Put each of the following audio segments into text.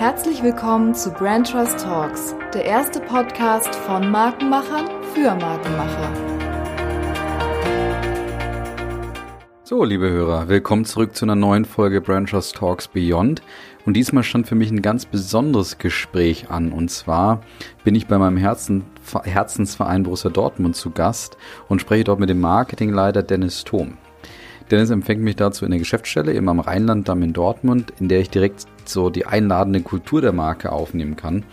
Herzlich willkommen zu Brand Trust Talks, der erste Podcast von Markenmachern für Markenmacher. So, liebe Hörer, willkommen zurück zu einer neuen Folge Brand Trust Talks Beyond. Und diesmal stand für mich ein ganz besonderes Gespräch an. Und zwar bin ich bei meinem Herzen, Herzensverein Borussia Dortmund zu Gast und spreche dort mit dem Marketingleiter Dennis Thom. Dennis empfängt mich dazu in der Geschäftsstelle, eben am Rheinlanddamm in Dortmund, in der ich direkt so die einladende Kultur der Marke aufnehmen kann.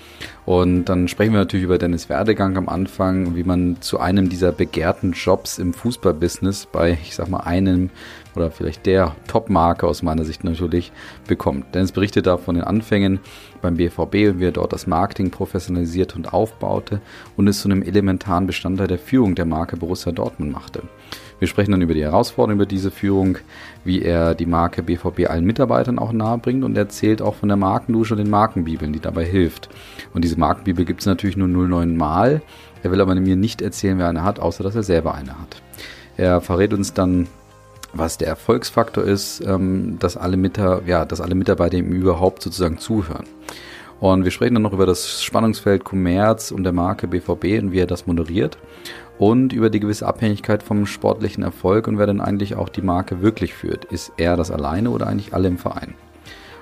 Und dann sprechen wir natürlich über Dennis Werdegang am Anfang, wie man zu einem dieser begehrten Jobs im Fußballbusiness bei, ich sag mal, einem oder vielleicht der Top-Marke aus meiner Sicht natürlich bekommt. Dennis berichtet da von den Anfängen beim BVB und wie er dort das Marketing professionalisiert und aufbaute und es zu einem elementaren Bestandteil der Führung der Marke Borussia Dortmund machte. Wir sprechen dann über die Herausforderungen, über diese Führung, wie er die Marke BVB allen Mitarbeitern auch nahebringt und erzählt auch von der Markendusche und den Markenbibeln, die dabei hilft. Und diese Markenbibel gibt es natürlich nur 09 Mal. Er will aber mir nicht erzählen, wer eine hat, außer dass er selber eine hat. Er verrät uns dann, was der Erfolgsfaktor ist, ähm, dass, alle ja, dass alle Mitarbeiter ihm überhaupt sozusagen zuhören. Und wir sprechen dann noch über das Spannungsfeld Kommerz und der Marke BVB und wie er das moderiert und über die gewisse Abhängigkeit vom sportlichen Erfolg und wer denn eigentlich auch die Marke wirklich führt. Ist er das alleine oder eigentlich alle im Verein?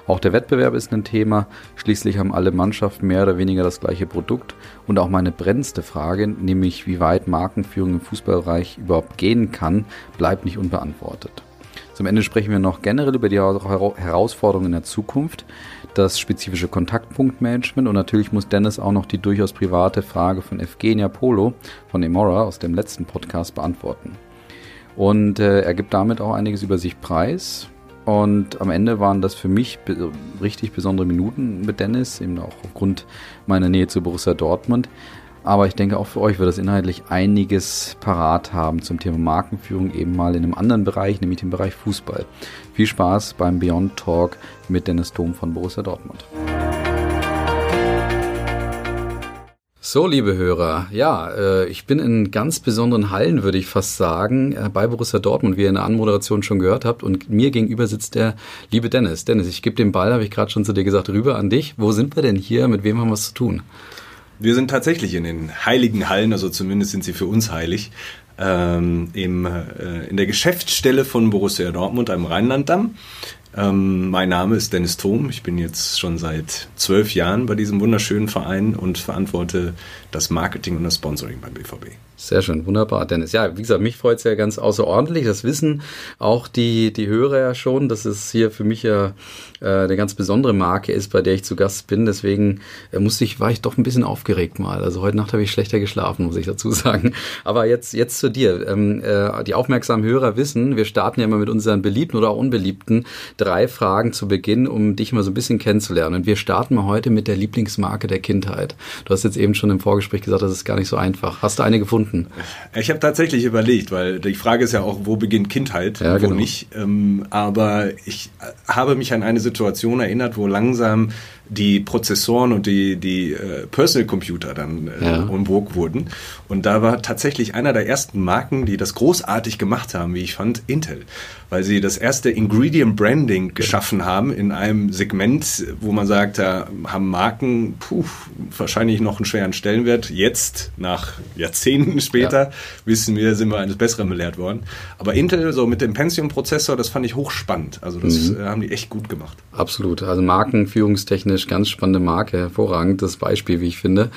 Auch der Wettbewerb ist ein Thema. Schließlich haben alle Mannschaften mehr oder weniger das gleiche Produkt. Und auch meine brennendste Frage, nämlich wie weit Markenführung im Fußballbereich überhaupt gehen kann, bleibt nicht unbeantwortet. Zum Ende sprechen wir noch generell über die Herausforderungen in der Zukunft, das spezifische Kontaktpunktmanagement und natürlich muss Dennis auch noch die durchaus private Frage von Evgenia Polo von Emora aus dem letzten Podcast beantworten. Und äh, er gibt damit auch einiges über sich preis. Und am Ende waren das für mich be richtig besondere Minuten mit Dennis, eben auch aufgrund meiner Nähe zu Borussia Dortmund. Aber ich denke, auch für euch wird das inhaltlich einiges parat haben zum Thema Markenführung, eben mal in einem anderen Bereich, nämlich dem Bereich Fußball. Viel Spaß beim Beyond Talk mit Dennis Dom von Borussia Dortmund. So, liebe Hörer, ja, äh, ich bin in ganz besonderen Hallen, würde ich fast sagen, äh, bei Borussia Dortmund, wie ihr in der Anmoderation schon gehört habt. Und mir gegenüber sitzt der liebe Dennis. Dennis, ich gebe den Ball, habe ich gerade schon zu dir gesagt, rüber an dich. Wo sind wir denn hier? Mit wem haben wir es zu tun? Wir sind tatsächlich in den heiligen Hallen, also zumindest sind sie für uns heilig, ähm, im, äh, in der Geschäftsstelle von Borussia Dortmund am Rheinlanddamm. Ähm, mein Name ist Dennis Thom. Ich bin jetzt schon seit zwölf Jahren bei diesem wunderschönen Verein und verantworte das Marketing und das Sponsoring beim BVB. Sehr schön, wunderbar, Dennis. Ja, wie gesagt, mich freut es ja ganz außerordentlich. Das wissen auch die, die Hörer ja schon, dass es hier für mich ja äh, eine ganz besondere Marke ist, bei der ich zu Gast bin. Deswegen äh, musste ich, war ich doch ein bisschen aufgeregt mal. Also heute Nacht habe ich schlechter geschlafen, muss ich dazu sagen. Aber jetzt, jetzt zu dir. Ähm, äh, die aufmerksamen Hörer wissen, wir starten ja mal mit unseren beliebten oder auch unbeliebten drei Fragen zu Beginn, um dich mal so ein bisschen kennenzulernen. Und wir starten mal heute mit der Lieblingsmarke der Kindheit. Du hast jetzt eben schon im Vorgespräch gesagt, das ist gar nicht so einfach. Hast du eine gefunden? gefunden? Ich habe tatsächlich überlegt, weil die Frage ist ja auch, wo beginnt Kindheit, ja, wo genau. nicht. Ähm, aber ich habe mich an eine Situation erinnert, wo langsam die Prozessoren und die, die äh, Personal Computer dann äh, ja. vogue wurden. Und da war tatsächlich einer der ersten Marken, die das großartig gemacht haben, wie ich fand, Intel. Weil sie das erste Ingredient Branding geschaffen haben in einem Segment, wo man sagt, da haben Marken puh, wahrscheinlich noch einen schweren Stellenwert. Jetzt, nach Jahrzehnten später, ja. wissen wir, sind wir eines Besseren belehrt worden. Aber Intel, so mit dem Pentium-Prozessor, das fand ich hochspannend. Also das mhm. Äh, haben die echt gut gemacht. Absolut. Also Markenführungstechnisch technisch ganz spannende Marke, hervorragendes Beispiel, wie ich finde.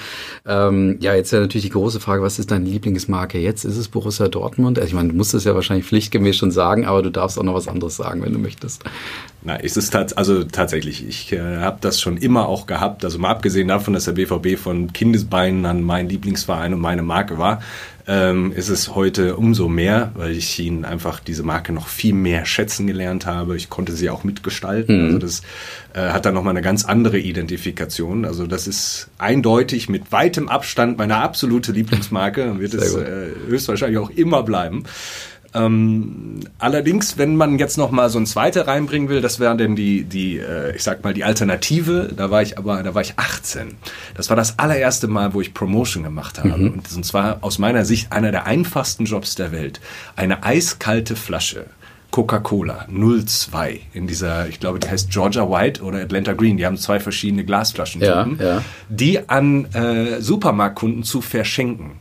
Ähm, ja, jetzt ja natürlich die große Frage, was ist deine Lieblingsmarke jetzt? Ist es Borussia Dortmund? Also ich meine, du musst es ja wahrscheinlich pflichtgemäß schon sagen, aber du darfst auch noch was anderes sagen, wenn du möchtest. Na, ist es tats also tatsächlich, ich äh, habe das schon immer auch gehabt, also mal abgesehen davon, dass der BVB von Kindesbeinen an mein Lieblingsverein und meine Marke war, ähm, ist es heute umso mehr, weil ich ihn einfach diese Marke noch viel mehr schätzen gelernt habe. Ich konnte sie auch mitgestalten. Mhm. Also das äh, hat dann nochmal eine ganz andere Identifikation. Also das ist eindeutig mit weitem Abstand meine absolute Lieblingsmarke und wird Sehr es äh, höchstwahrscheinlich auch immer bleiben. Ähm, allerdings, wenn man jetzt noch mal so ein zweite reinbringen will, das wäre denn die, die, äh, ich sag mal die Alternative. Da war ich aber, da war ich 18. Das war das allererste Mal, wo ich Promotion gemacht habe. Mhm. Und zwar aus meiner Sicht einer der einfachsten Jobs der Welt. Eine eiskalte Flasche Coca-Cola 02 in dieser, ich glaube, die heißt Georgia White oder Atlanta Green. Die haben zwei verschiedene Glasflaschen, ja, ja. die an äh, Supermarktkunden zu verschenken.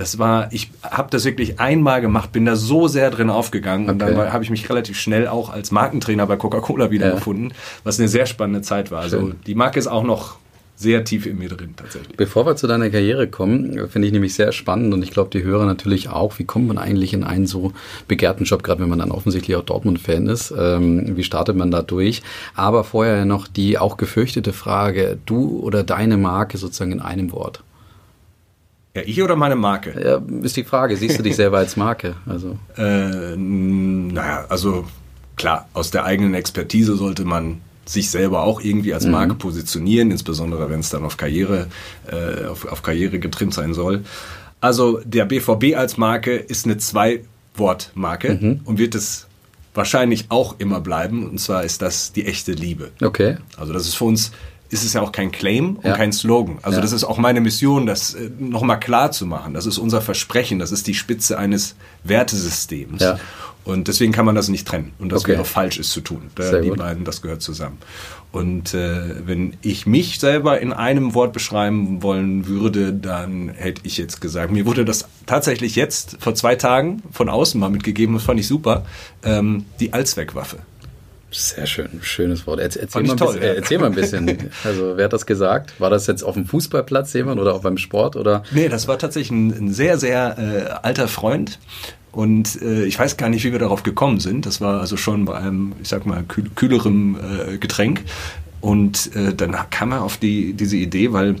Das war, ich habe das wirklich einmal gemacht, bin da so sehr drin aufgegangen okay. und dann habe ich mich relativ schnell auch als Markentrainer bei Coca-Cola wiedergefunden, ja. was eine sehr spannende Zeit war. Also Schön. die Marke ist auch noch sehr tief in mir drin tatsächlich. Bevor wir zu deiner Karriere kommen, finde ich nämlich sehr spannend und ich glaube, die Hörer natürlich auch. Wie kommt man eigentlich in einen so begehrten Job, gerade wenn man dann offensichtlich auch Dortmund-Fan ist? Ähm, wie startet man da durch? Aber vorher noch die auch gefürchtete Frage, du oder deine Marke sozusagen in einem Wort? Ja, ich oder meine Marke? Ja, ist die Frage. Siehst du dich selber als Marke? Also. Äh, naja, also klar, aus der eigenen Expertise sollte man sich selber auch irgendwie als Marke mhm. positionieren, insbesondere wenn es dann auf Karriere, äh, auf, auf Karriere getrimmt sein soll. Also der BVB als Marke ist eine Zwei-Wort-Marke mhm. und wird es wahrscheinlich auch immer bleiben. Und zwar ist das die echte Liebe. Okay. Also das ist für uns ist es ja auch kein Claim und ja. kein Slogan. Also ja. das ist auch meine Mission, das äh, nochmal klar zu machen. Das ist unser Versprechen, das ist die Spitze eines Wertesystems. Ja. Und deswegen kann man das nicht trennen. Und das okay. wäre falsch, es zu tun. Da, die gut. beiden, das gehört zusammen. Und äh, wenn ich mich selber in einem Wort beschreiben wollen würde, dann hätte ich jetzt gesagt, mir wurde das tatsächlich jetzt vor zwei Tagen von außen mal mitgegeben, das fand ich super, ähm, die Allzweckwaffe. Sehr schön, schönes Wort. Erzähl, erzähl, mal, toll, bisschen, ja. erzähl mal ein bisschen. Also wer hat das gesagt? War das jetzt auf dem Fußballplatz jemand oder auch beim Sport oder? Nee, das war tatsächlich ein, ein sehr, sehr äh, alter Freund, und äh, ich weiß gar nicht, wie wir darauf gekommen sind. Das war also schon bei einem, ich sag mal, kühl, kühlerem äh, Getränk. Und äh, dann kam er auf die, diese Idee, weil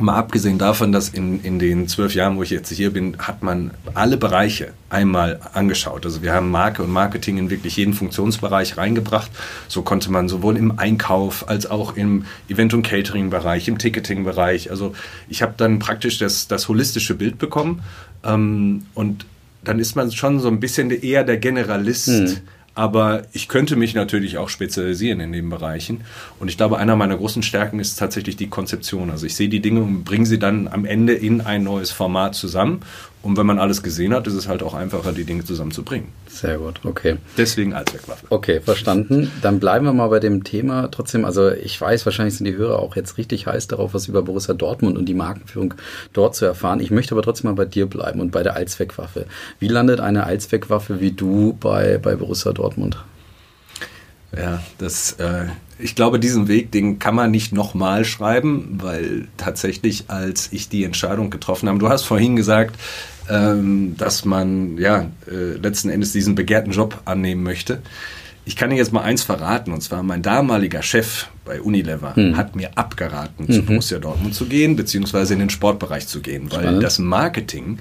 mal abgesehen davon, dass in, in den zwölf Jahren, wo ich jetzt hier bin, hat man alle Bereiche einmal angeschaut. Also wir haben Marke und Marketing in wirklich jeden Funktionsbereich reingebracht. So konnte man sowohl im Einkauf als auch im Event- und Catering-Bereich, im Ticketing-Bereich. Also ich habe dann praktisch das, das holistische Bild bekommen ähm, und dann ist man schon so ein bisschen eher der Generalist. Hm. Aber ich könnte mich natürlich auch spezialisieren in den Bereichen. Und ich glaube, einer meiner großen Stärken ist tatsächlich die Konzeption. Also ich sehe die Dinge und bringe sie dann am Ende in ein neues Format zusammen. Und wenn man alles gesehen hat, ist es halt auch einfacher, die Dinge zusammenzubringen. Sehr gut, okay. Deswegen Allzweckwaffe. Okay, verstanden. Dann bleiben wir mal bei dem Thema trotzdem. Also ich weiß, wahrscheinlich sind die Hörer auch jetzt richtig heiß darauf, was über Borussia Dortmund und die Markenführung dort zu erfahren. Ich möchte aber trotzdem mal bei dir bleiben und bei der Allzweckwaffe. Wie landet eine Allzweckwaffe wie du bei, bei Borussia Dortmund? Ja, das, äh, ich glaube, diesen Weg, den kann man nicht nochmal schreiben, weil tatsächlich, als ich die Entscheidung getroffen habe, du hast vorhin gesagt, ähm, dass man ja äh, letzten Endes diesen begehrten Job annehmen möchte. Ich kann dir jetzt mal eins verraten, und zwar mein damaliger Chef bei Unilever hm. hat mir abgeraten, mhm. zu Borussia Dortmund zu gehen, beziehungsweise in den Sportbereich zu gehen, weil Spannend. das Marketing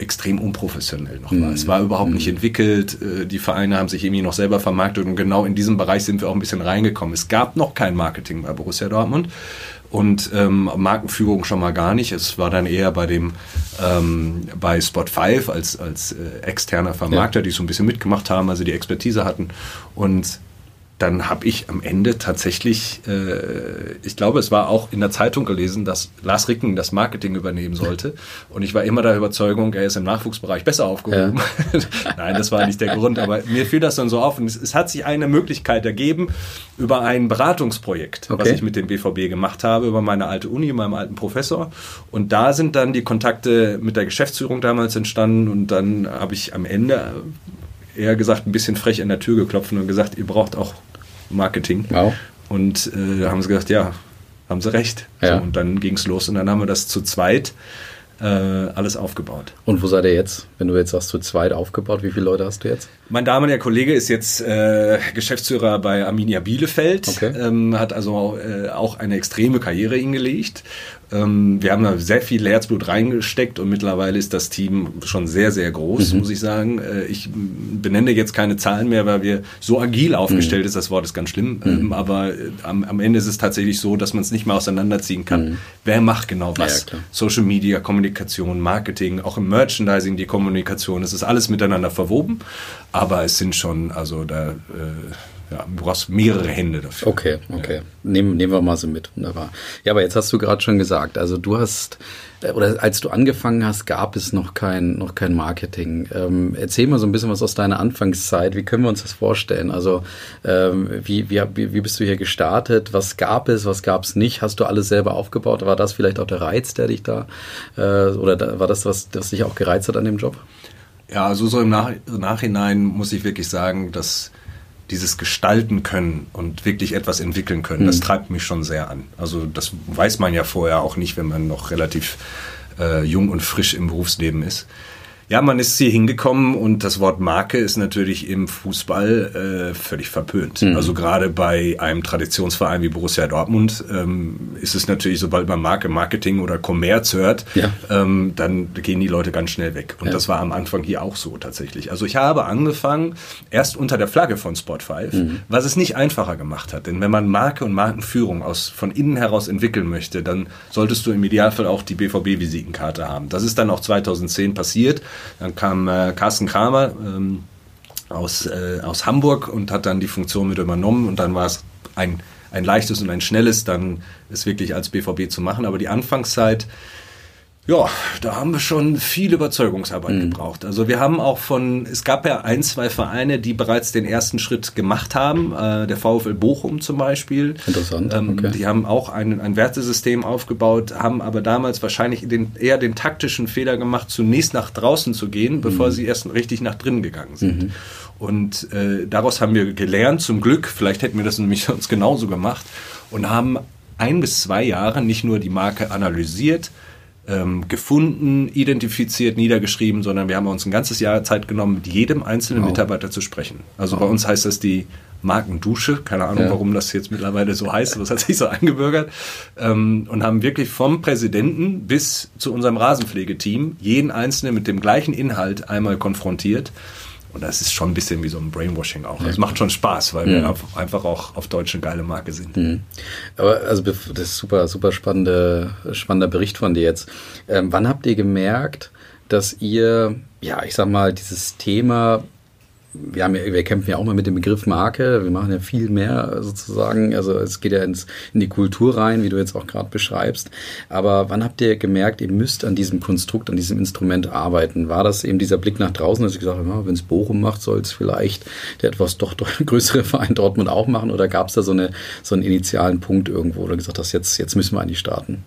extrem unprofessionell noch war. Mhm. Es war überhaupt mhm. nicht entwickelt. Äh, die Vereine haben sich irgendwie noch selber vermarktet und genau in diesem Bereich sind wir auch ein bisschen reingekommen. Es gab noch kein Marketing bei Borussia Dortmund und ähm, Markenführung schon mal gar nicht. Es war dann eher bei dem ähm, bei Spot5 als als äh, externer Vermarkter, ja. die so ein bisschen mitgemacht haben, also die Expertise hatten und dann habe ich am Ende tatsächlich, äh, ich glaube, es war auch in der Zeitung gelesen, dass Lars Ricken das Marketing übernehmen sollte. Und ich war immer der Überzeugung, er ist im Nachwuchsbereich besser aufgehoben. Ja. Nein, das war nicht der Grund, aber mir fiel das dann so auf. Und es, es hat sich eine Möglichkeit ergeben über ein Beratungsprojekt, okay. was ich mit dem BVB gemacht habe, über meine alte Uni, meinem alten Professor. Und da sind dann die Kontakte mit der Geschäftsführung damals entstanden. Und dann habe ich am Ende eher gesagt ein bisschen frech an der Tür geklopft und gesagt, ihr braucht auch Marketing. Wow. Und äh, da haben sie gesagt, ja, haben sie recht. Ja. So, und dann ging es los und dann haben wir das zu zweit äh, alles aufgebaut. Und wo seid ihr jetzt? Wenn du jetzt sagst, zu zweit aufgebaut, wie viele Leute hast du jetzt? Mein damaliger Kollege ist jetzt äh, Geschäftsführer bei Arminia Bielefeld, okay. ähm, hat also äh, auch eine extreme Karriere hingelegt ähm, wir haben da sehr viel Herzblut reingesteckt und mittlerweile ist das Team schon sehr, sehr groß, mhm. muss ich sagen. Äh, ich benenne jetzt keine Zahlen mehr, weil wir so agil aufgestellt mhm. ist. Das Wort ist ganz schlimm. Mhm. Ähm, aber äh, am, am, Ende ist es tatsächlich so, dass man es nicht mehr auseinanderziehen kann. Mhm. Wer macht genau was? Ja, Social Media, Kommunikation, Marketing, auch im Merchandising die Kommunikation. Es ist alles miteinander verwoben. Aber es sind schon, also da... Äh, ja, du brauchst mehrere Hände dafür. Okay, okay. Ja. Nehmen, nehmen wir mal so mit. Wunderbar. Ja, aber jetzt hast du gerade schon gesagt, also du hast, äh, oder als du angefangen hast, gab es noch kein, noch kein Marketing. Ähm, erzähl mal so ein bisschen was aus deiner Anfangszeit. Wie können wir uns das vorstellen? Also, ähm, wie, wie, wie bist du hier gestartet? Was gab es, was gab es nicht? Hast du alles selber aufgebaut? War das vielleicht auch der Reiz, der dich da, äh, oder da, war das, was, was dich auch gereizt hat an dem Job? Ja, also so im Nach Nachhinein muss ich wirklich sagen, dass dieses Gestalten können und wirklich etwas entwickeln können, mhm. das treibt mich schon sehr an. Also das weiß man ja vorher auch nicht, wenn man noch relativ äh, jung und frisch im Berufsleben ist. Ja, man ist hier hingekommen und das Wort Marke ist natürlich im Fußball äh, völlig verpönt. Mhm. Also gerade bei einem Traditionsverein wie Borussia Dortmund ähm, ist es natürlich, sobald man Marke, Marketing oder Kommerz hört, ja. ähm, dann gehen die Leute ganz schnell weg. Und ja. das war am Anfang hier auch so tatsächlich. Also ich habe angefangen erst unter der Flagge von Sport 5, mhm. was es nicht einfacher gemacht hat. Denn wenn man Marke und Markenführung aus, von innen heraus entwickeln möchte, dann solltest du im Idealfall auch die BVB-Visitenkarte haben. Das ist dann auch 2010 passiert. Dann kam äh, Carsten Kramer ähm, aus, äh, aus Hamburg und hat dann die Funktion mit übernommen und dann war es ein, ein leichtes und ein schnelles, dann es wirklich als BVB zu machen. Aber die Anfangszeit ja, da haben wir schon viel Überzeugungsarbeit mhm. gebraucht. Also wir haben auch von, es gab ja ein, zwei Vereine, die bereits den ersten Schritt gemacht haben. Äh, der VfL Bochum zum Beispiel. Interessant. Ähm, okay. Die haben auch ein, ein Wertesystem aufgebaut, haben aber damals wahrscheinlich den, eher den taktischen Fehler gemacht, zunächst nach draußen zu gehen, bevor mhm. sie erst richtig nach drinnen gegangen sind. Mhm. Und äh, daraus haben wir gelernt, zum Glück, vielleicht hätten wir das nämlich sonst genauso gemacht, und haben ein bis zwei Jahre nicht nur die Marke analysiert, ähm, gefunden, identifiziert, niedergeschrieben, sondern wir haben uns ein ganzes Jahr Zeit genommen, mit jedem einzelnen wow. Mitarbeiter zu sprechen. Also wow. bei uns heißt das die Markendusche, keine Ahnung, ja. warum das jetzt mittlerweile so heißt, das hat sich so eingebürgert, ähm, und haben wirklich vom Präsidenten bis zu unserem Rasenpflegeteam jeden Einzelnen mit dem gleichen Inhalt einmal konfrontiert und das ist schon ein bisschen wie so ein Brainwashing auch. Es macht schon Spaß, weil wir einfach auch auf Deutsch eine geile Marke sind. Mhm. Aber also das ist super, super spannende, spannender Bericht von dir jetzt. Ähm, wann habt ihr gemerkt, dass ihr, ja, ich sag mal, dieses Thema wir, haben wir kämpfen ja auch mal mit dem Begriff Marke. Wir machen ja viel mehr sozusagen. Also es geht ja ins, in die Kultur rein, wie du jetzt auch gerade beschreibst. Aber wann habt ihr gemerkt, ihr müsst an diesem Konstrukt, an diesem Instrument arbeiten? War das eben dieser Blick nach draußen, dass ich gesagt habe, ja, wenn es Bochum macht, soll es vielleicht der etwas doch, doch größere Verein Dortmund auch machen? Oder gab es da so, eine, so einen initialen Punkt irgendwo, oder gesagt hast, jetzt, jetzt müssen wir eigentlich starten?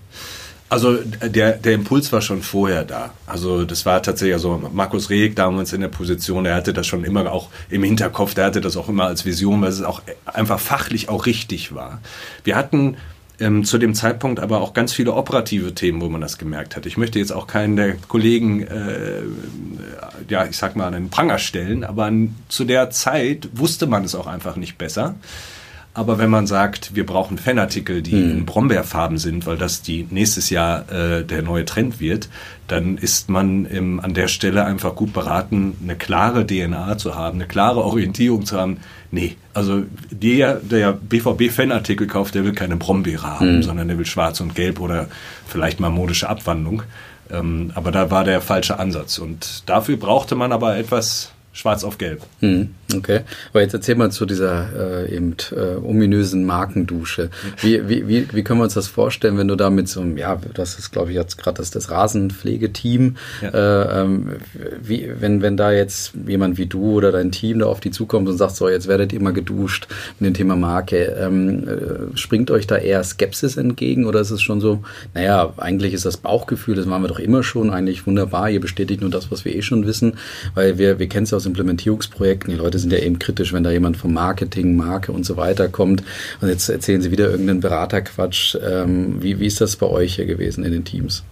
Also der, der Impuls war schon vorher da. Also das war tatsächlich, also Markus Reg damals in der Position, er hatte das schon immer auch im Hinterkopf, der hatte das auch immer als Vision, weil es auch einfach fachlich auch richtig war. Wir hatten ähm, zu dem Zeitpunkt aber auch ganz viele operative Themen, wo man das gemerkt hat. Ich möchte jetzt auch keinen der Kollegen, äh, ja, ich sag mal, an den Pranger stellen, aber zu der Zeit wusste man es auch einfach nicht besser. Aber wenn man sagt, wir brauchen Fanartikel, die hm. in Brombeerfarben sind, weil das die nächstes Jahr äh, der neue Trend wird, dann ist man im, an der Stelle einfach gut beraten, eine klare DNA zu haben, eine klare Orientierung zu haben. Nee, also der, der BVB-Fanartikel kauft, der will keine Brombeere haben, hm. sondern der will schwarz und gelb oder vielleicht mal modische Abwandlung. Ähm, aber da war der falsche Ansatz. Und dafür brauchte man aber etwas schwarz auf gelb. Hm, okay. Aber jetzt erzähl mal zu dieser äh, eben äh, ominösen Markendusche. Wie, wie, wie, wie können wir uns das vorstellen, wenn du da mit so einem, ja, das ist glaube ich jetzt gerade das, das Rasenpflegeteam, ja. äh, ähm, wie, wenn, wenn da jetzt jemand wie du oder dein Team da auf die zukommt und sagt, so, jetzt werdet ihr mal geduscht mit dem Thema Marke, ähm, äh, springt euch da eher Skepsis entgegen oder ist es schon so, naja, eigentlich ist das Bauchgefühl, das waren wir doch immer schon, eigentlich wunderbar, ihr bestätigt nur das, was wir eh schon wissen, weil wir, wir kennen es ja aus aus Implementierungsprojekten. Die Leute sind ja eben kritisch, wenn da jemand vom Marketing, Marke und so weiter kommt. Und jetzt erzählen sie wieder irgendeinen Beraterquatsch. Ähm, wie, wie ist das bei euch hier gewesen in den Teams?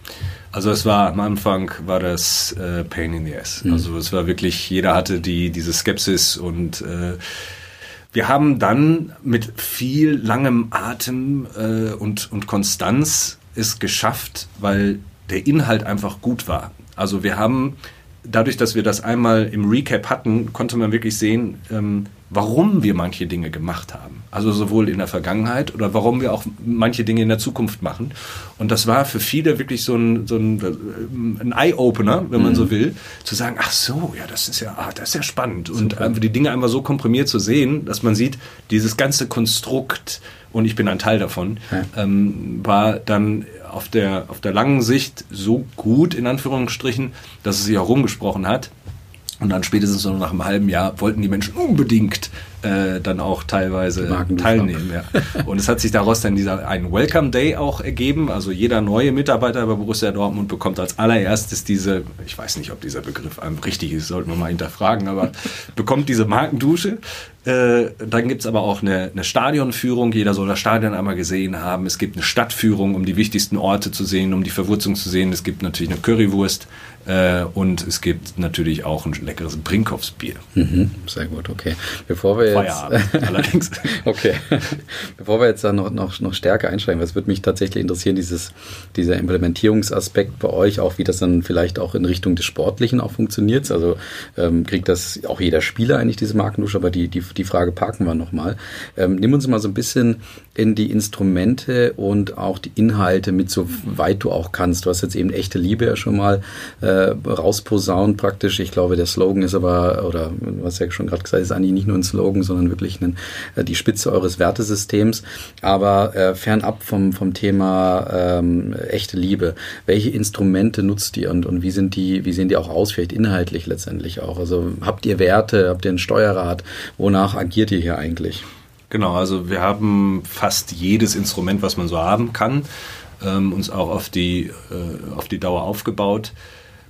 Also es war am Anfang war das äh, Pain in the Ass. Mhm. Also es war wirklich, jeder hatte die diese Skepsis und äh, wir haben dann mit viel langem Atem äh, und, und Konstanz es geschafft, weil der Inhalt einfach gut war. Also wir haben dadurch, dass wir das einmal im Recap hatten, konnte man wirklich sehen, ähm, warum wir manche Dinge gemacht haben. Also sowohl in der Vergangenheit oder warum wir auch manche Dinge in der Zukunft machen. Und das war für viele wirklich so ein, so ein, äh, ein Eye-Opener, wenn man mhm. so will, zu sagen, ach so, ja, das ist ja, ah, das ist ja spannend. Super. Und einfach die Dinge einfach so komprimiert zu sehen, dass man sieht, dieses ganze Konstrukt, und ich bin ein Teil davon, ja. ähm, war dann auf der, auf der langen Sicht so gut, in Anführungsstrichen, dass es sich auch rumgesprochen hat. Und dann spätestens noch nach einem halben Jahr wollten die Menschen unbedingt äh, dann auch teilweise teilnehmen. Ja. Und es hat sich daraus dann dieser ein Welcome Day auch ergeben. Also jeder neue Mitarbeiter bei Borussia Dortmund bekommt als allererstes diese, ich weiß nicht, ob dieser Begriff richtig ist, sollten wir mal hinterfragen, aber bekommt diese Markendusche. Äh, dann gibt's aber auch eine, eine Stadionführung. Jeder soll das Stadion einmal gesehen haben. Es gibt eine Stadtführung, um die wichtigsten Orte zu sehen, um die Verwurzung zu sehen. Es gibt natürlich eine Currywurst äh, und es gibt natürlich auch ein leckeres Brinkhoffsbier. Mhm, sehr gut, okay. Bevor wir Feierabend allerdings. okay. Bevor wir jetzt da noch, noch, noch stärker einsteigen, was würde mich tatsächlich interessieren, dieses, dieser Implementierungsaspekt bei euch, auch wie das dann vielleicht auch in Richtung des Sportlichen auch funktioniert. Also ähm, kriegt das auch jeder Spieler eigentlich diese Markendusche, aber die, die, die Frage parken wir nochmal. Ähm, nimm uns mal so ein bisschen in die Instrumente und auch die Inhalte mit, so weit du auch kannst. Du hast jetzt eben echte Liebe ja schon mal äh, rausposaunt praktisch. Ich glaube, der Slogan ist aber, oder hast ja schon gerade gesagt, ist eigentlich nicht nur ein Slogan, sondern wirklich einen, äh, die Spitze eures Wertesystems. Aber äh, fernab vom, vom Thema ähm, echte Liebe, welche Instrumente nutzt ihr und, und wie sind die, wie sehen die auch aus, vielleicht inhaltlich letztendlich auch? Also habt ihr Werte, habt ihr ein Steuerrad? Wonach agiert ihr hier eigentlich? Genau, also wir haben fast jedes Instrument, was man so haben kann, ähm, uns auch auf die, äh, auf die Dauer aufgebaut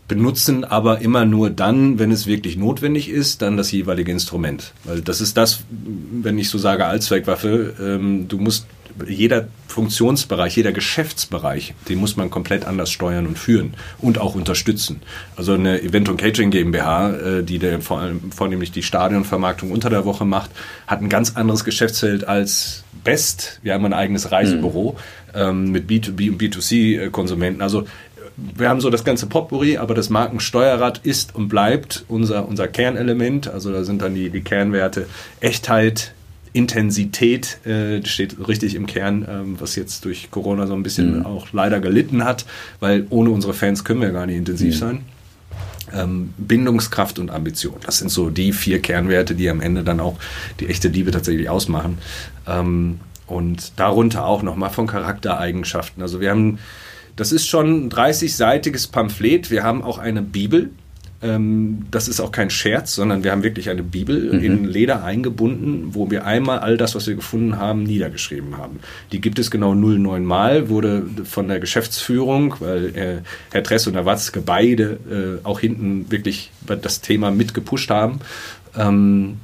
benutzen aber immer nur dann, wenn es wirklich notwendig ist, dann das jeweilige Instrument. Weil das ist das, wenn ich so sage, Allzweckwaffe, ähm, du musst jeder Funktionsbereich, jeder Geschäftsbereich, den muss man komplett anders steuern und führen und auch unterstützen. Also eine Event- und Catering GmbH, äh, die der, vor allem, vornehmlich die Stadionvermarktung unter der Woche macht, hat ein ganz anderes Geschäftsfeld als Best. Wir haben ein eigenes Reisebüro mhm. ähm, mit B2B und B2C-Konsumenten. Also wir haben so das ganze Potpourri, aber das Markensteuerrad ist und bleibt unser, unser Kernelement. Also da sind dann die, die Kernwerte Echtheit, Intensität, äh, steht richtig im Kern, ähm, was jetzt durch Corona so ein bisschen mhm. auch leider gelitten hat, weil ohne unsere Fans können wir gar nicht intensiv mhm. sein. Ähm, Bindungskraft und Ambition. Das sind so die vier Kernwerte, die am Ende dann auch die echte Liebe tatsächlich ausmachen. Ähm, und darunter auch nochmal von Charaktereigenschaften. Also wir haben das ist schon ein 30-seitiges Pamphlet. Wir haben auch eine Bibel. Ähm, das ist auch kein Scherz, sondern wir haben wirklich eine Bibel mhm. in Leder eingebunden, wo wir einmal all das, was wir gefunden haben, niedergeschrieben haben. Die gibt es genau 09 Mal, wurde von der Geschäftsführung, weil äh, Herr Tress und Herr Watzke beide äh, auch hinten wirklich das Thema mitgepusht haben, ähm,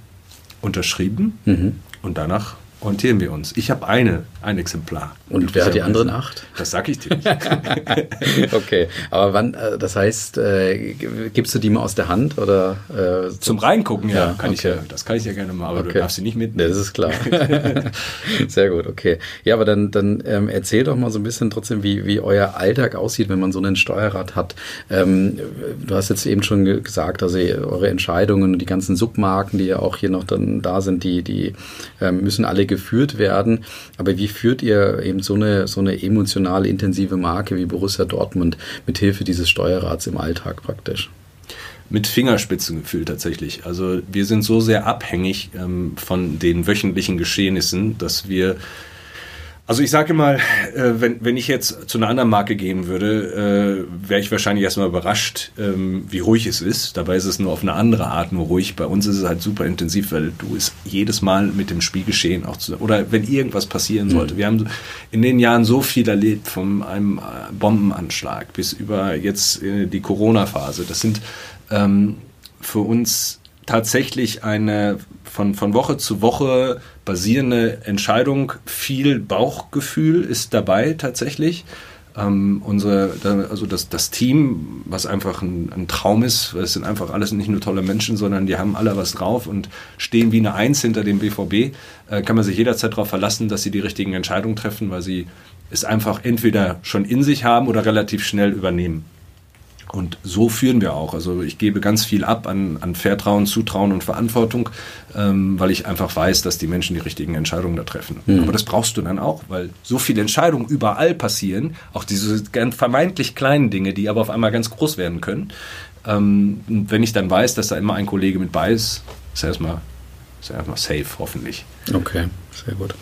unterschrieben. Mhm. Und danach orientieren wir uns. Ich habe eine, ein Exemplar. Und wer hat die anderen acht? Das sag ich dir nicht. okay, aber wann, äh, das heißt, äh, gibst du die mal aus der Hand oder? Äh, zum Reingucken, ja, ja kann okay. ich ja, das kann ich ja gerne mal, aber okay. du darfst sie nicht mitnehmen. Das ist klar. Sehr gut, okay. Ja, aber dann, dann ähm, erzähl doch mal so ein bisschen trotzdem, wie, wie euer Alltag aussieht, wenn man so einen Steuerrad hat. Ähm, du hast jetzt eben schon gesagt, also eure Entscheidungen und die ganzen Submarken, die ja auch hier noch dann da sind, die, die ähm, müssen alle geführt werden. Aber wie führt ihr eben so eine, so eine emotionale, intensive Marke wie Borussia Dortmund mit Hilfe dieses Steuerrads im Alltag praktisch? mit Fingerspitzengefühl tatsächlich. Also wir sind so sehr abhängig ähm, von den wöchentlichen Geschehnissen, dass wir also ich sage mal, äh, wenn, wenn ich jetzt zu einer anderen Marke gehen würde, äh, wäre ich wahrscheinlich erstmal überrascht, ähm, wie ruhig es ist. Dabei ist es nur auf eine andere Art nur ruhig. Bei uns ist es halt super intensiv, weil du es jedes Mal mit dem Spielgeschehen auch zu, oder wenn irgendwas passieren sollte. Mhm. Wir haben in den Jahren so viel erlebt, von einem äh, Bombenanschlag bis über jetzt die Corona-Phase. Das sind ähm, für uns tatsächlich eine von, von Woche zu Woche basierende Entscheidung. Viel Bauchgefühl ist dabei tatsächlich. Ähm, unsere, also das, das Team, was einfach ein, ein Traum ist, es sind einfach alles nicht nur tolle Menschen, sondern die haben alle was drauf und stehen wie eine Eins hinter dem BVB, äh, kann man sich jederzeit darauf verlassen, dass sie die richtigen Entscheidungen treffen, weil sie es einfach entweder schon in sich haben oder relativ schnell übernehmen. Und so führen wir auch. Also ich gebe ganz viel ab an, an Vertrauen, Zutrauen und Verantwortung, ähm, weil ich einfach weiß, dass die Menschen die richtigen Entscheidungen da treffen. Mhm. Aber das brauchst du dann auch, weil so viele Entscheidungen überall passieren, auch diese ganz vermeintlich kleinen Dinge, die aber auf einmal ganz groß werden können. Ähm, wenn ich dann weiß, dass da immer ein Kollege mit bei ist, ist erstmal, ist erstmal safe, hoffentlich. Okay. Sehr gut.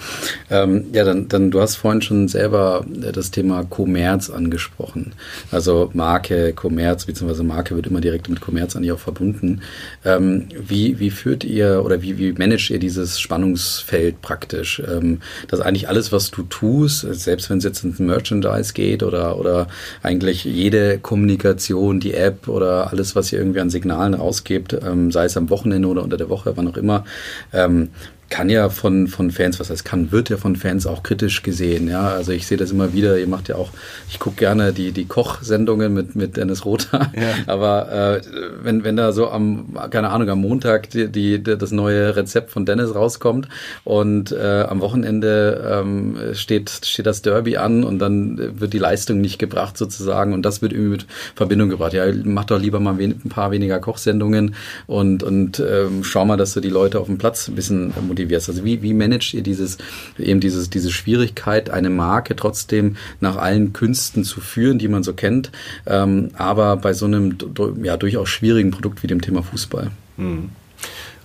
Ähm, ja, dann, dann, du hast vorhin schon selber äh, das Thema Kommerz angesprochen. Also Marke, Kommerz, beziehungsweise Marke wird immer direkt mit Kommerz eigentlich auch verbunden. Ähm, wie, wie führt ihr oder wie, wie managt ihr dieses Spannungsfeld praktisch? Ähm, dass eigentlich alles, was du tust, selbst wenn es jetzt ins Merchandise geht oder, oder eigentlich jede Kommunikation, die App oder alles, was ihr irgendwie an Signalen rausgebt, ähm, sei es am Wochenende oder unter der Woche, wann auch immer, ähm, kann ja von, von Fans, was heißt kann, wird ja von Fans auch kritisch gesehen. Ja, also ich sehe das immer wieder. Ihr macht ja auch, ich gucke gerne die, die Kochsendungen mit, mit Dennis Rother. Ja. Aber äh, wenn, wenn da so am, keine Ahnung, am Montag die, die, das neue Rezept von Dennis rauskommt und äh, am Wochenende ähm, steht, steht das Derby an und dann wird die Leistung nicht gebracht sozusagen und das wird irgendwie mit Verbindung gebracht. Ja, mach doch lieber mal ein paar weniger Kochsendungen und, und ähm, schau mal, dass du die Leute auf dem Platz ein bisschen motivierst. Also wie, wie managt ihr dieses, eben dieses, diese Schwierigkeit, eine Marke trotzdem nach allen Künsten zu führen, die man so kennt, ähm, aber bei so einem ja, durchaus schwierigen Produkt wie dem Thema Fußball? Hm.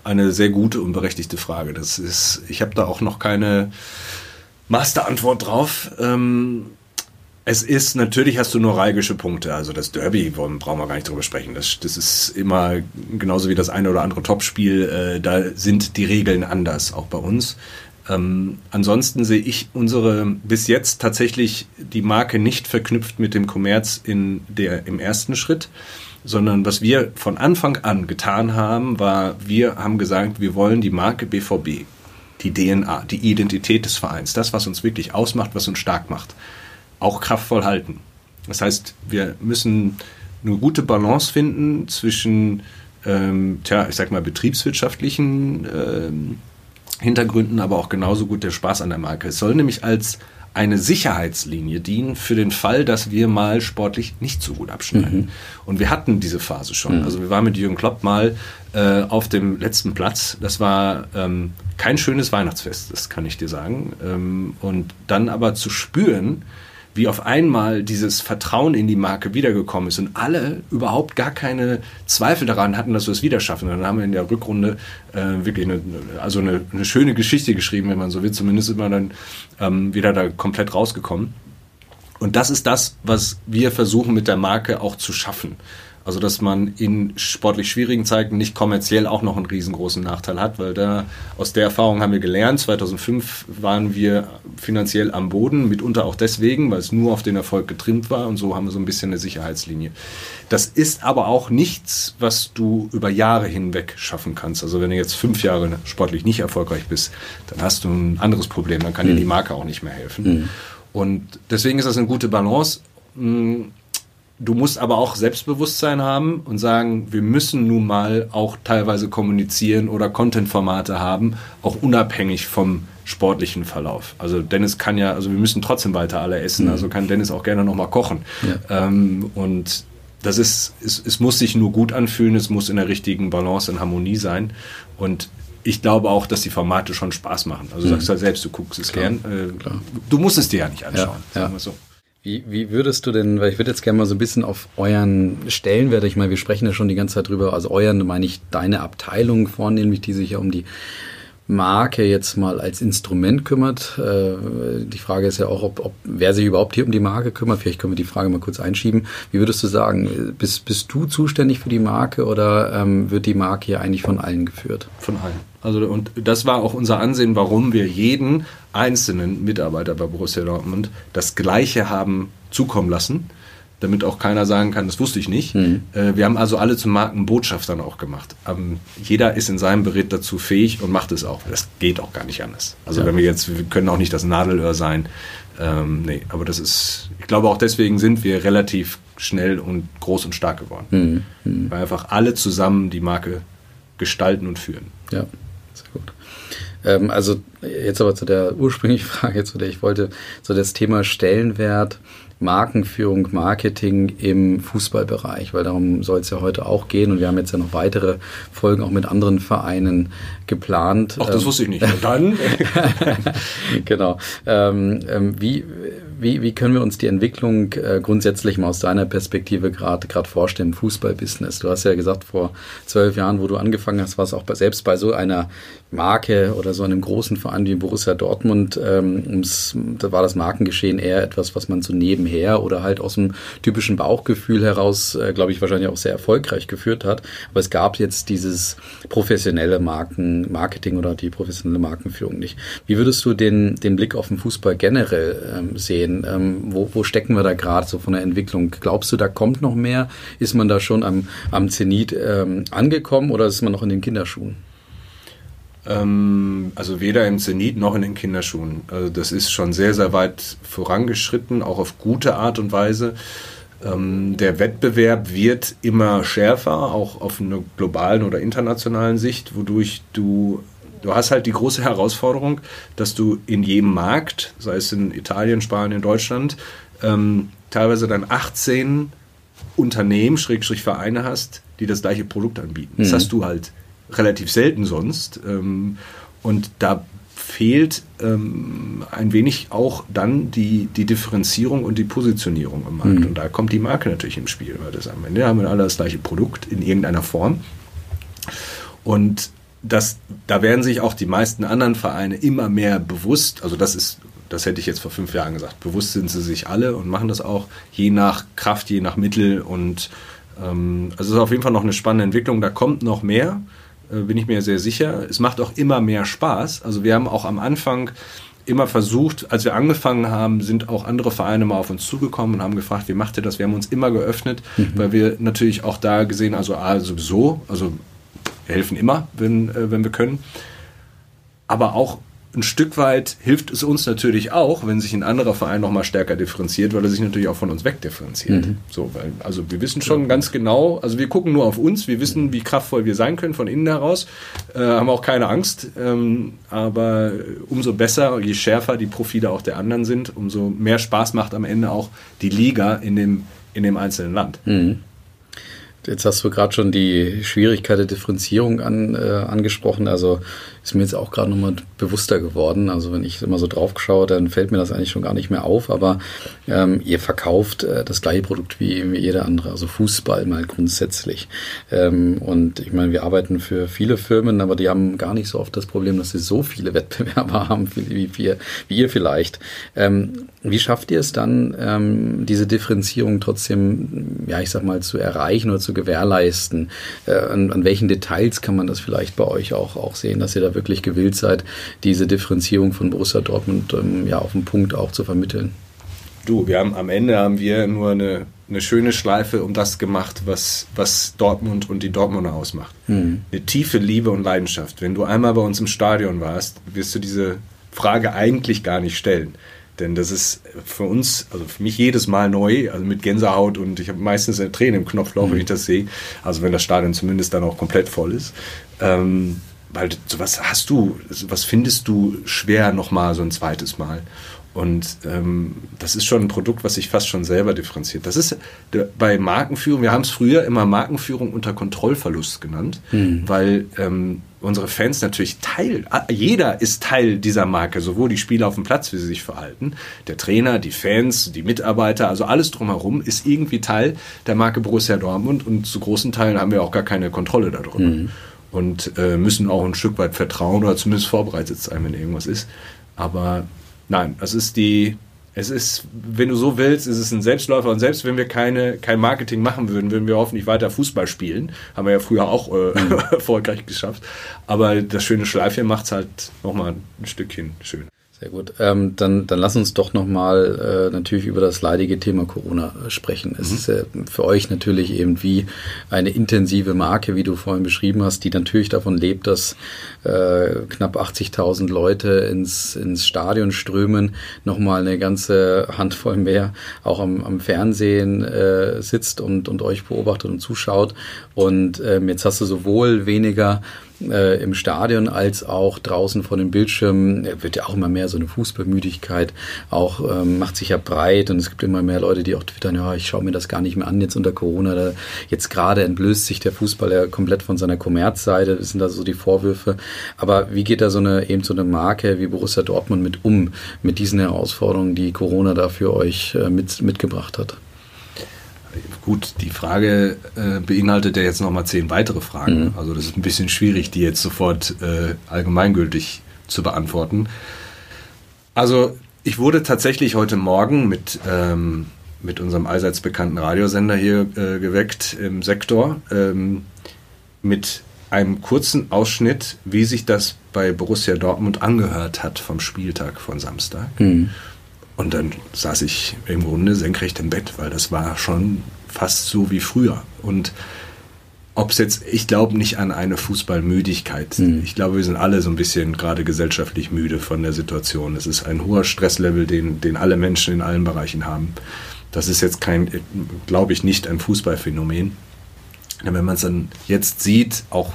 Eine sehr gute und berechtigte Frage. Das ist, ich habe da auch noch keine Masterantwort drauf. Ähm, es ist, natürlich hast du nur neuralgische Punkte. Also das Derby brauchen wir gar nicht drüber sprechen. Das, das ist immer genauso wie das eine oder andere Topspiel. Äh, da sind die Regeln anders, auch bei uns. Ähm, ansonsten sehe ich unsere bis jetzt tatsächlich die Marke nicht verknüpft mit dem Kommerz in der, im ersten Schritt, sondern was wir von Anfang an getan haben, war, wir haben gesagt, wir wollen die Marke BVB, die DNA, die Identität des Vereins, das, was uns wirklich ausmacht, was uns stark macht auch kraftvoll halten. Das heißt, wir müssen eine gute Balance finden zwischen, ähm, tja, ich sag mal, betriebswirtschaftlichen ähm, Hintergründen, aber auch genauso gut der Spaß an der Marke. Es soll nämlich als eine Sicherheitslinie dienen für den Fall, dass wir mal sportlich nicht so gut abschneiden. Mhm. Und wir hatten diese Phase schon. Mhm. Also wir waren mit Jürgen Klopp mal äh, auf dem letzten Platz. Das war ähm, kein schönes Weihnachtsfest, das kann ich dir sagen. Ähm, und dann aber zu spüren, wie auf einmal dieses Vertrauen in die Marke wiedergekommen ist und alle überhaupt gar keine Zweifel daran hatten, dass wir es wieder schaffen. Und dann haben wir in der Rückrunde äh, wirklich eine, also eine, eine, schöne Geschichte geschrieben, wenn man so will. Zumindest immer dann ähm, wieder da komplett rausgekommen. Und das ist das, was wir versuchen mit der Marke auch zu schaffen. Also dass man in sportlich schwierigen Zeiten nicht kommerziell auch noch einen riesengroßen Nachteil hat, weil da aus der Erfahrung haben wir gelernt. 2005 waren wir finanziell am Boden, mitunter auch deswegen, weil es nur auf den Erfolg getrimmt war und so haben wir so ein bisschen eine Sicherheitslinie. Das ist aber auch nichts, was du über Jahre hinweg schaffen kannst. Also wenn du jetzt fünf Jahre sportlich nicht erfolgreich bist, dann hast du ein anderes Problem, dann kann mhm. dir die Marke auch nicht mehr helfen. Mhm. Und deswegen ist das eine gute Balance hm, Du musst aber auch Selbstbewusstsein haben und sagen, wir müssen nun mal auch teilweise kommunizieren oder Content-Formate haben, auch unabhängig vom sportlichen Verlauf. Also Dennis kann ja, also wir müssen trotzdem weiter alle essen, mhm. also kann Dennis auch gerne nochmal kochen. Ja. Ähm, und das ist, es, es muss sich nur gut anfühlen, es muss in der richtigen Balance, in Harmonie sein. Und ich glaube auch, dass die Formate schon Spaß machen. Also mhm. sagst du ja selbst, du guckst es Klar. gern. Äh, du musst es dir ja nicht anschauen, ja, sagen wir so. Wie, wie würdest du denn, weil ich würde jetzt gerne mal so ein bisschen auf euren Stellenwert, ich meine, wir sprechen ja schon die ganze Zeit drüber, also euren, meine ich deine Abteilung vornehmlich, die sich ja um die Marke jetzt mal als Instrument kümmert. Äh, die Frage ist ja auch, ob, ob, wer sich überhaupt hier um die Marke kümmert. Vielleicht können wir die Frage mal kurz einschieben. Wie würdest du sagen, bist, bist du zuständig für die Marke oder ähm, wird die Marke hier eigentlich von allen geführt? Von allen. Also und das war auch unser Ansehen, warum wir jeden einzelnen Mitarbeiter bei Borussia Dortmund das Gleiche haben zukommen lassen, damit auch keiner sagen kann, das wusste ich nicht. Mhm. Äh, wir haben also alle zu Markenbotschaftern auch gemacht. Ähm, jeder ist in seinem Beritt dazu fähig und macht es auch. Das geht auch gar nicht anders. Also ja. wenn wir jetzt, wir können auch nicht das Nadelöhr sein. Ähm, nee, aber das ist, ich glaube auch deswegen sind wir relativ schnell und groß und stark geworden. Mhm. Weil einfach alle zusammen die Marke gestalten und führen. Ja. Ähm, also jetzt aber zu der ursprünglichen Frage, zu der ich wollte, so das Thema Stellenwert Markenführung, Marketing im Fußballbereich, weil darum soll es ja heute auch gehen und wir haben jetzt ja noch weitere Folgen auch mit anderen Vereinen geplant. Ach, das wusste ich nicht. Dann? genau. Ähm, ähm, wie, wie, wie können wir uns die Entwicklung äh, grundsätzlich mal aus deiner Perspektive gerade gerade vorstellen im Fußballbusiness? Du hast ja gesagt, vor zwölf Jahren, wo du angefangen hast, war es auch bei, selbst bei so einer Marke oder so einem großen Verein wie Borussia Dortmund, ähm, ums, da war das Markengeschehen eher etwas, was man so nebenher oder halt aus dem typischen Bauchgefühl heraus, äh, glaube ich, wahrscheinlich auch sehr erfolgreich geführt hat. Aber es gab jetzt dieses professionelle Marken, Marketing oder die professionelle Markenführung nicht. Wie würdest du den, den Blick auf den Fußball generell ähm, sehen? Ähm, wo, wo stecken wir da gerade so von der Entwicklung? Glaubst du, da kommt noch mehr? Ist man da schon am, am Zenit ähm, angekommen oder ist man noch in den Kinderschuhen? Ähm, also weder im Zenit noch in den Kinderschuhen. Also das ist schon sehr, sehr weit vorangeschritten, auch auf gute Art und Weise. Ähm, der Wettbewerb wird immer schärfer, auch auf einer globalen oder internationalen Sicht, wodurch du du hast halt die große Herausforderung, dass du in jedem Markt, sei es in Italien, Spanien, Deutschland, ähm, teilweise dann 18 Unternehmen, Schrägstrich Vereine hast, die das gleiche Produkt anbieten. Das mhm. hast du halt relativ selten sonst. Ähm, und da fehlt ähm, ein wenig auch dann die, die Differenzierung und die Positionierung im Markt. Mhm. Und da kommt die Marke natürlich im Spiel, weil das am Ende haben wir alle das gleiche Produkt in irgendeiner Form. Und das, da werden sich auch die meisten anderen Vereine immer mehr bewusst, also das ist, das hätte ich jetzt vor fünf Jahren gesagt, bewusst sind sie sich alle und machen das auch je nach Kraft, je nach Mittel und ähm, also es ist auf jeden Fall noch eine spannende Entwicklung, da kommt noch mehr. Äh, bin ich mir sehr sicher. Es macht auch immer mehr Spaß. Also wir haben auch am Anfang immer versucht, als wir angefangen haben, sind auch andere Vereine mal auf uns zugekommen und haben gefragt, wie macht ihr das? Wir haben uns immer geöffnet, mhm. weil wir natürlich auch da gesehen, also A, sowieso, also wir helfen immer, wenn, äh, wenn wir können, aber auch ein Stück weit hilft es uns natürlich auch, wenn sich ein anderer Verein noch mal stärker differenziert, weil er sich natürlich auch von uns wegdifferenziert. Mhm. So, weil, also wir wissen schon ganz genau, also wir gucken nur auf uns, wir wissen, wie kraftvoll wir sein können von innen heraus, äh, haben auch keine Angst, ähm, aber umso besser, je schärfer die Profile auch der anderen sind, umso mehr Spaß macht am Ende auch die Liga in dem, in dem einzelnen Land. Mhm. Jetzt hast du gerade schon die Schwierigkeit der Differenzierung an, äh, angesprochen. Also ist mir jetzt auch gerade nochmal bewusster geworden. Also wenn ich immer so drauf schaue, dann fällt mir das eigentlich schon gar nicht mehr auf. Aber ähm, ihr verkauft äh, das gleiche Produkt wie, wie jeder andere, also Fußball mal grundsätzlich. Ähm, und ich meine, wir arbeiten für viele Firmen, aber die haben gar nicht so oft das Problem, dass sie so viele Wettbewerber haben wie, wie, wie ihr vielleicht. Ähm, wie schafft ihr es dann, ähm, diese Differenzierung trotzdem, ja, ich sag mal, zu erreichen oder zu gewährleisten? Äh, an, an welchen Details kann man das vielleicht bei euch auch, auch sehen, dass ihr da wirklich gewillt seid, diese Differenzierung von Borussia Dortmund ähm, ja auf den Punkt auch zu vermitteln? Du, wir haben am Ende haben wir nur eine, eine schöne Schleife um das gemacht, was, was Dortmund und die Dortmunder ausmacht. Mhm. Eine tiefe Liebe und Leidenschaft. Wenn du einmal bei uns im Stadion warst, wirst du diese Frage eigentlich gar nicht stellen. Denn das ist für uns, also für mich jedes Mal neu, also mit Gänsehaut und ich habe meistens eine Träne im Knopfloch, mhm. wenn ich das sehe. Also wenn das Stadion zumindest dann auch komplett voll ist. Ähm, weil sowas hast du, was findest du schwer nochmal so ein zweites Mal. Und ähm, das ist schon ein Produkt, was sich fast schon selber differenziert. Das ist bei Markenführung, wir haben es früher immer Markenführung unter Kontrollverlust genannt, mhm. weil ähm, unsere Fans natürlich Teil, jeder ist Teil dieser Marke, sowohl die Spieler auf dem Platz, wie sie sich verhalten, der Trainer, die Fans, die Mitarbeiter, also alles drumherum ist irgendwie Teil der Marke Borussia Dortmund und zu großen Teilen haben wir auch gar keine Kontrolle darüber. Mhm. Und äh, müssen auch ein Stück weit vertrauen oder zumindest vorbereitet sein, wenn irgendwas ist. Aber Nein, es ist die, es ist, wenn du so willst, ist es ein Selbstläufer und selbst wenn wir keine, kein Marketing machen würden, würden wir hoffentlich weiter Fußball spielen. Haben wir ja früher auch äh, mhm. erfolgreich geschafft. Aber das schöne Schleifchen macht es halt nochmal ein Stückchen schön. Sehr gut. Ähm, dann, dann lass uns doch nochmal äh, natürlich über das leidige Thema Corona äh, sprechen. Es mhm. ist äh, für euch natürlich eben wie eine intensive Marke, wie du vorhin beschrieben hast, die natürlich davon lebt, dass äh, knapp 80.000 Leute ins, ins Stadion strömen, nochmal eine ganze Handvoll mehr auch am, am Fernsehen äh, sitzt und, und euch beobachtet und zuschaut. Und ähm, jetzt hast du sowohl weniger äh, im Stadion als auch draußen vor den Bildschirmen wird ja auch immer mehr so eine Fußballmüdigkeit, auch ähm, macht sich ja breit und es gibt immer mehr Leute, die auch twittern, ja, ich schaue mir das gar nicht mehr an jetzt unter Corona. Da, jetzt gerade entblößt sich der Fußball ja komplett von seiner Kommerzseite, das sind da so die Vorwürfe. Aber wie geht da so eine, eben so eine Marke wie Borussia Dortmund mit um, mit diesen Herausforderungen, die Corona da für euch äh, mit, mitgebracht hat? Gut, die Frage äh, beinhaltet ja jetzt nochmal zehn weitere Fragen. Mhm. Also das ist ein bisschen schwierig, die jetzt sofort äh, allgemeingültig zu beantworten. Also ich wurde tatsächlich heute Morgen mit, ähm, mit unserem allseits bekannten Radiosender hier äh, geweckt im Sektor ähm, mit einem kurzen Ausschnitt, wie sich das bei Borussia Dortmund angehört hat vom Spieltag von Samstag. Mhm. Und dann saß ich im Grunde senkrecht im Bett, weil das war schon fast so wie früher. Und ob es jetzt, ich glaube nicht an eine Fußballmüdigkeit. Mhm. Ich glaube, wir sind alle so ein bisschen gerade gesellschaftlich müde von der Situation. Es ist ein hoher Stresslevel, den, den alle Menschen in allen Bereichen haben. Das ist jetzt kein, glaube ich, nicht ein Fußballphänomen. Wenn man es dann jetzt sieht, auch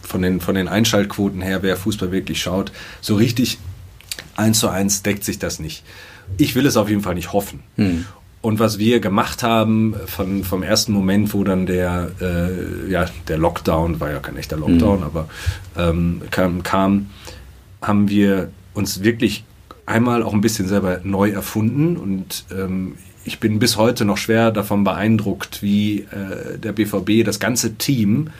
von den, von den Einschaltquoten her, wer Fußball wirklich schaut, so richtig eins zu eins deckt sich das nicht. Ich will es auf jeden Fall nicht hoffen. Hm. Und was wir gemacht haben von, vom ersten Moment, wo dann der, äh, ja, der Lockdown, war ja kein echter Lockdown, mhm. aber ähm, kam, kam, haben wir uns wirklich einmal auch ein bisschen selber neu erfunden und ähm, ich bin bis heute noch schwer davon beeindruckt, wie äh, der BVB, das ganze Team,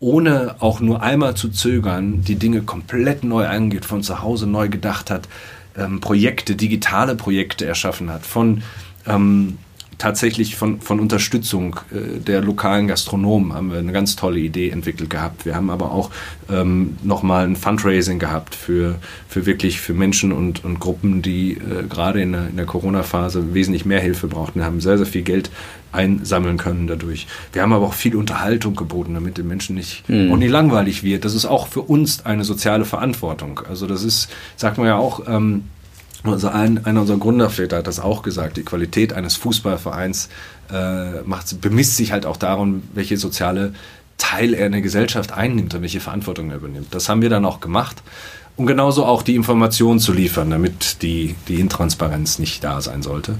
ohne auch nur einmal zu zögern, die Dinge komplett neu angeht, von zu Hause neu gedacht hat, ähm, Projekte, digitale Projekte erschaffen hat, von ähm, tatsächlich von, von Unterstützung äh, der lokalen Gastronomen haben wir eine ganz tolle Idee entwickelt gehabt. Wir haben aber auch ähm, nochmal ein Fundraising gehabt für, für wirklich für Menschen und, und Gruppen, die äh, gerade in der, in der Corona-Phase wesentlich mehr Hilfe brauchten. Wir haben sehr, sehr viel Geld einsammeln können dadurch. Wir haben aber auch viel Unterhaltung geboten, damit den Menschen nicht, mhm. auch nicht langweilig wird. Das ist auch für uns eine soziale Verantwortung. Also das ist, sagt man ja auch, ähm, also ein, einer unserer Gründerväter hat das auch gesagt, die Qualität eines Fußballvereins äh, macht, bemisst sich halt auch darum, welche soziale Teil er in der Gesellschaft einnimmt und welche Verantwortung er übernimmt. Das haben wir dann auch gemacht. Und genauso auch die Informationen zu liefern, damit die, die Intransparenz nicht da sein sollte.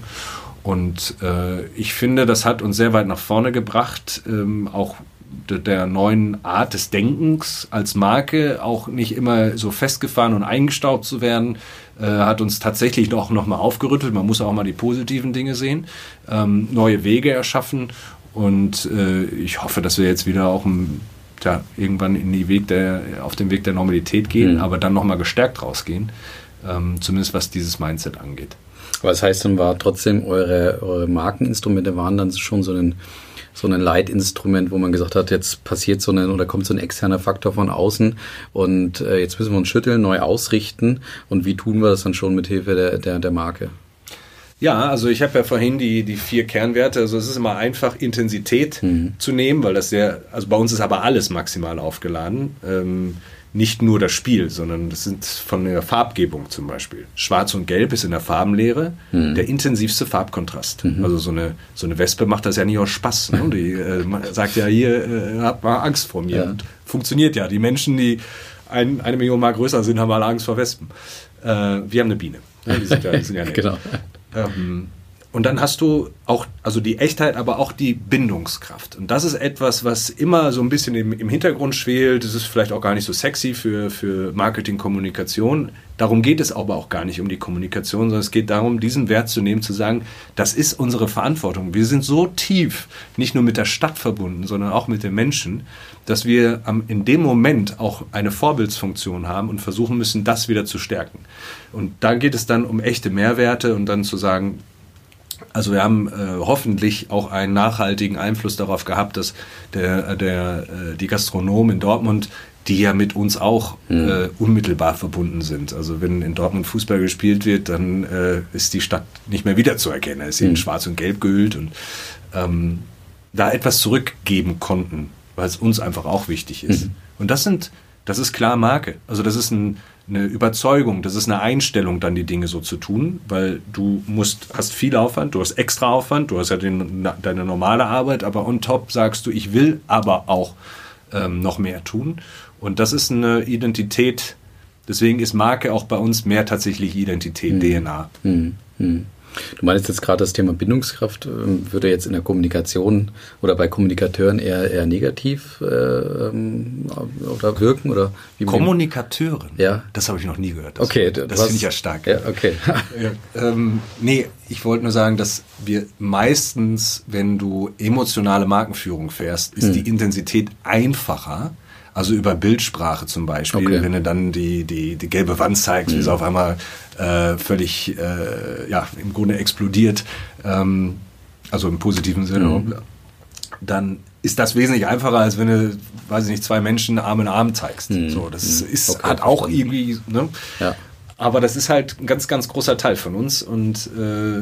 Und äh, ich finde, das hat uns sehr weit nach vorne gebracht, ähm, auch der neuen Art des Denkens als Marke auch nicht immer so festgefahren und eingestaubt zu werden, äh, hat uns tatsächlich noch, noch mal aufgerüttelt. Man muss auch mal die positiven Dinge sehen, ähm, neue Wege erschaffen und äh, ich hoffe, dass wir jetzt wieder auch im, ja, irgendwann in die Weg der, auf den Weg der Normalität gehen, mhm. aber dann noch mal gestärkt rausgehen, ähm, zumindest was dieses Mindset angeht. Aber das heißt, dann war trotzdem eure, eure Markeninstrumente waren dann schon so ein so ein Leitinstrument, wo man gesagt hat, jetzt passiert so ein oder kommt so ein externer Faktor von außen und äh, jetzt müssen wir uns schütteln, neu ausrichten. Und wie tun wir das dann schon mit Hilfe der, der, der Marke? Ja, also ich habe ja vorhin die, die vier Kernwerte. Also es ist immer einfach, Intensität mhm. zu nehmen, weil das sehr, also bei uns ist aber alles maximal aufgeladen. Ähm, nicht nur das Spiel, sondern das sind von der Farbgebung zum Beispiel. Schwarz und Gelb ist in der Farbenlehre mhm. der intensivste Farbkontrast. Mhm. Also so eine, so eine Wespe macht das ja nicht aus Spaß. Ne? Die äh, sagt ja hier, äh, habt mal Angst vor mir. Ja. funktioniert ja. Die Menschen, die ein, eine Million Mal größer sind, haben alle Angst vor Wespen. Äh, wir haben eine Biene. Ne? Die sind ja, die sind ja genau. Ähm, und dann hast du auch, also die Echtheit, aber auch die Bindungskraft. Und das ist etwas, was immer so ein bisschen im, im Hintergrund schwelt. Das ist vielleicht auch gar nicht so sexy für, für Marketing, Kommunikation. Darum geht es aber auch gar nicht um die Kommunikation, sondern es geht darum, diesen Wert zu nehmen, zu sagen, das ist unsere Verantwortung. Wir sind so tief, nicht nur mit der Stadt verbunden, sondern auch mit den Menschen, dass wir in dem Moment auch eine Vorbildsfunktion haben und versuchen müssen, das wieder zu stärken. Und da geht es dann um echte Mehrwerte und dann zu sagen, also wir haben äh, hoffentlich auch einen nachhaltigen Einfluss darauf gehabt, dass der, der, äh, die Gastronomen in Dortmund, die ja mit uns auch mhm. äh, unmittelbar verbunden sind. Also wenn in Dortmund Fußball gespielt wird, dann äh, ist die Stadt nicht mehr wiederzuerkennen. Es ist mhm. in Schwarz und Gelb gehüllt und ähm, da etwas zurückgeben konnten, weil es uns einfach auch wichtig ist. Mhm. Und das sind, das ist klar Marke. Also das ist ein eine Überzeugung, das ist eine Einstellung, dann die Dinge so zu tun, weil du musst, hast viel Aufwand, du hast extra Aufwand, du hast ja den, deine normale Arbeit, aber on top sagst du, ich will aber auch ähm, noch mehr tun. Und das ist eine Identität, deswegen ist Marke auch bei uns mehr tatsächlich Identität, mhm. DNA. Mhm. Mhm. Du meinst jetzt gerade das Thema Bindungskraft, ähm, würde jetzt in der Kommunikation oder bei Kommunikateuren eher, eher negativ äh, ähm, oder wirken? Oder wie Kommunikateuren? Ja. Das habe ich noch nie gehört. Das, okay. Das finde ich ja stark. Ja, okay. ja, ähm, nee, ich wollte nur sagen, dass wir meistens, wenn du emotionale Markenführung fährst, ist hm. die Intensität einfacher also über Bildsprache zum Beispiel, okay. wenn du dann die, die, die gelbe Wand zeigst, mhm. wie sie auf einmal äh, völlig, äh, ja, im Grunde explodiert, ähm, also im positiven Sinne, mhm. dann ist das wesentlich einfacher, als wenn du, weiß ich nicht, zwei Menschen Arm in Arm zeigst. Mhm. So, das mhm. ist, okay, hat auch irgendwie, ne? Ja. Aber das ist halt ein ganz, ganz großer Teil von uns und äh,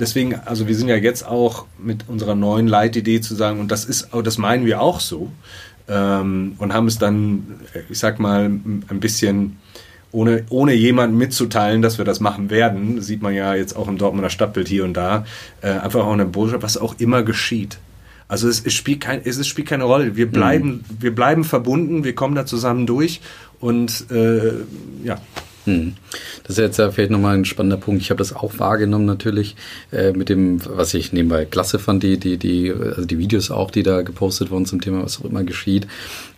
deswegen, also wir sind ja jetzt auch mit unserer neuen Leitidee zu sagen, und das ist, das meinen wir auch so, ähm, und haben es dann, ich sag mal, ein bisschen ohne, ohne jemanden mitzuteilen, dass wir das machen werden, sieht man ja jetzt auch im Dortmunder Stadtbild hier und da, äh, einfach auch eine Botschaft, was auch immer geschieht. Also es, es, spielt, kein, es, es spielt keine Rolle. Wir bleiben, mhm. wir bleiben verbunden, wir kommen da zusammen durch und äh, ja. Hm. Das ist jetzt vielleicht nochmal ein spannender Punkt. Ich habe das auch wahrgenommen natürlich äh, mit dem, was ich nebenbei klasse fand, die, die, die, also die Videos auch, die da gepostet wurden zum Thema, was auch immer geschieht.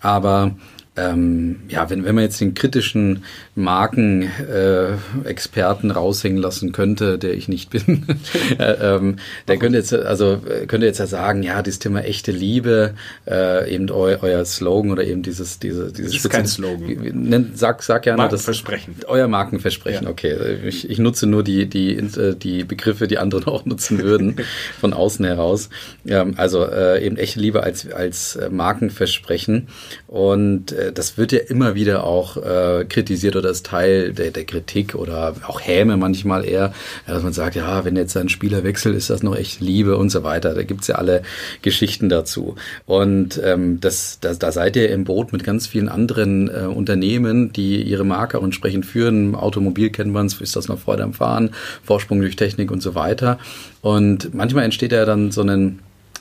Aber ähm, ja, wenn, wenn man jetzt den kritischen Markenexperten äh, raushängen lassen könnte, der ich nicht bin, äh, ähm, der könnte jetzt, also könnte jetzt ja sagen, ja, dieses Thema echte Liebe, äh, eben eu, euer Slogan oder eben dieses, diese, dieses das ist kein Slogan. Nenn, sag, sag gerne Markenversprechen. Das, euer Markenversprechen, ja. okay. Ich, ich nutze nur die, die, äh, die Begriffe, die andere auch nutzen würden, von außen heraus. Ähm, also äh, eben echte Liebe als, als Markenversprechen. Und äh, das wird ja immer wieder auch äh, kritisiert oder ist Teil der, der Kritik oder auch Häme manchmal eher, dass man sagt, ja, wenn jetzt ein Spieler wechselt, ist das noch echt Liebe und so weiter. Da gibt's ja alle Geschichten dazu. Und ähm, das, das, da seid ihr im Boot mit ganz vielen anderen äh, Unternehmen, die ihre Marke entsprechend führen. Automobil kennen wir uns, ist das noch Freude am Fahren, Vorsprung durch Technik und so weiter. Und manchmal entsteht ja dann so ein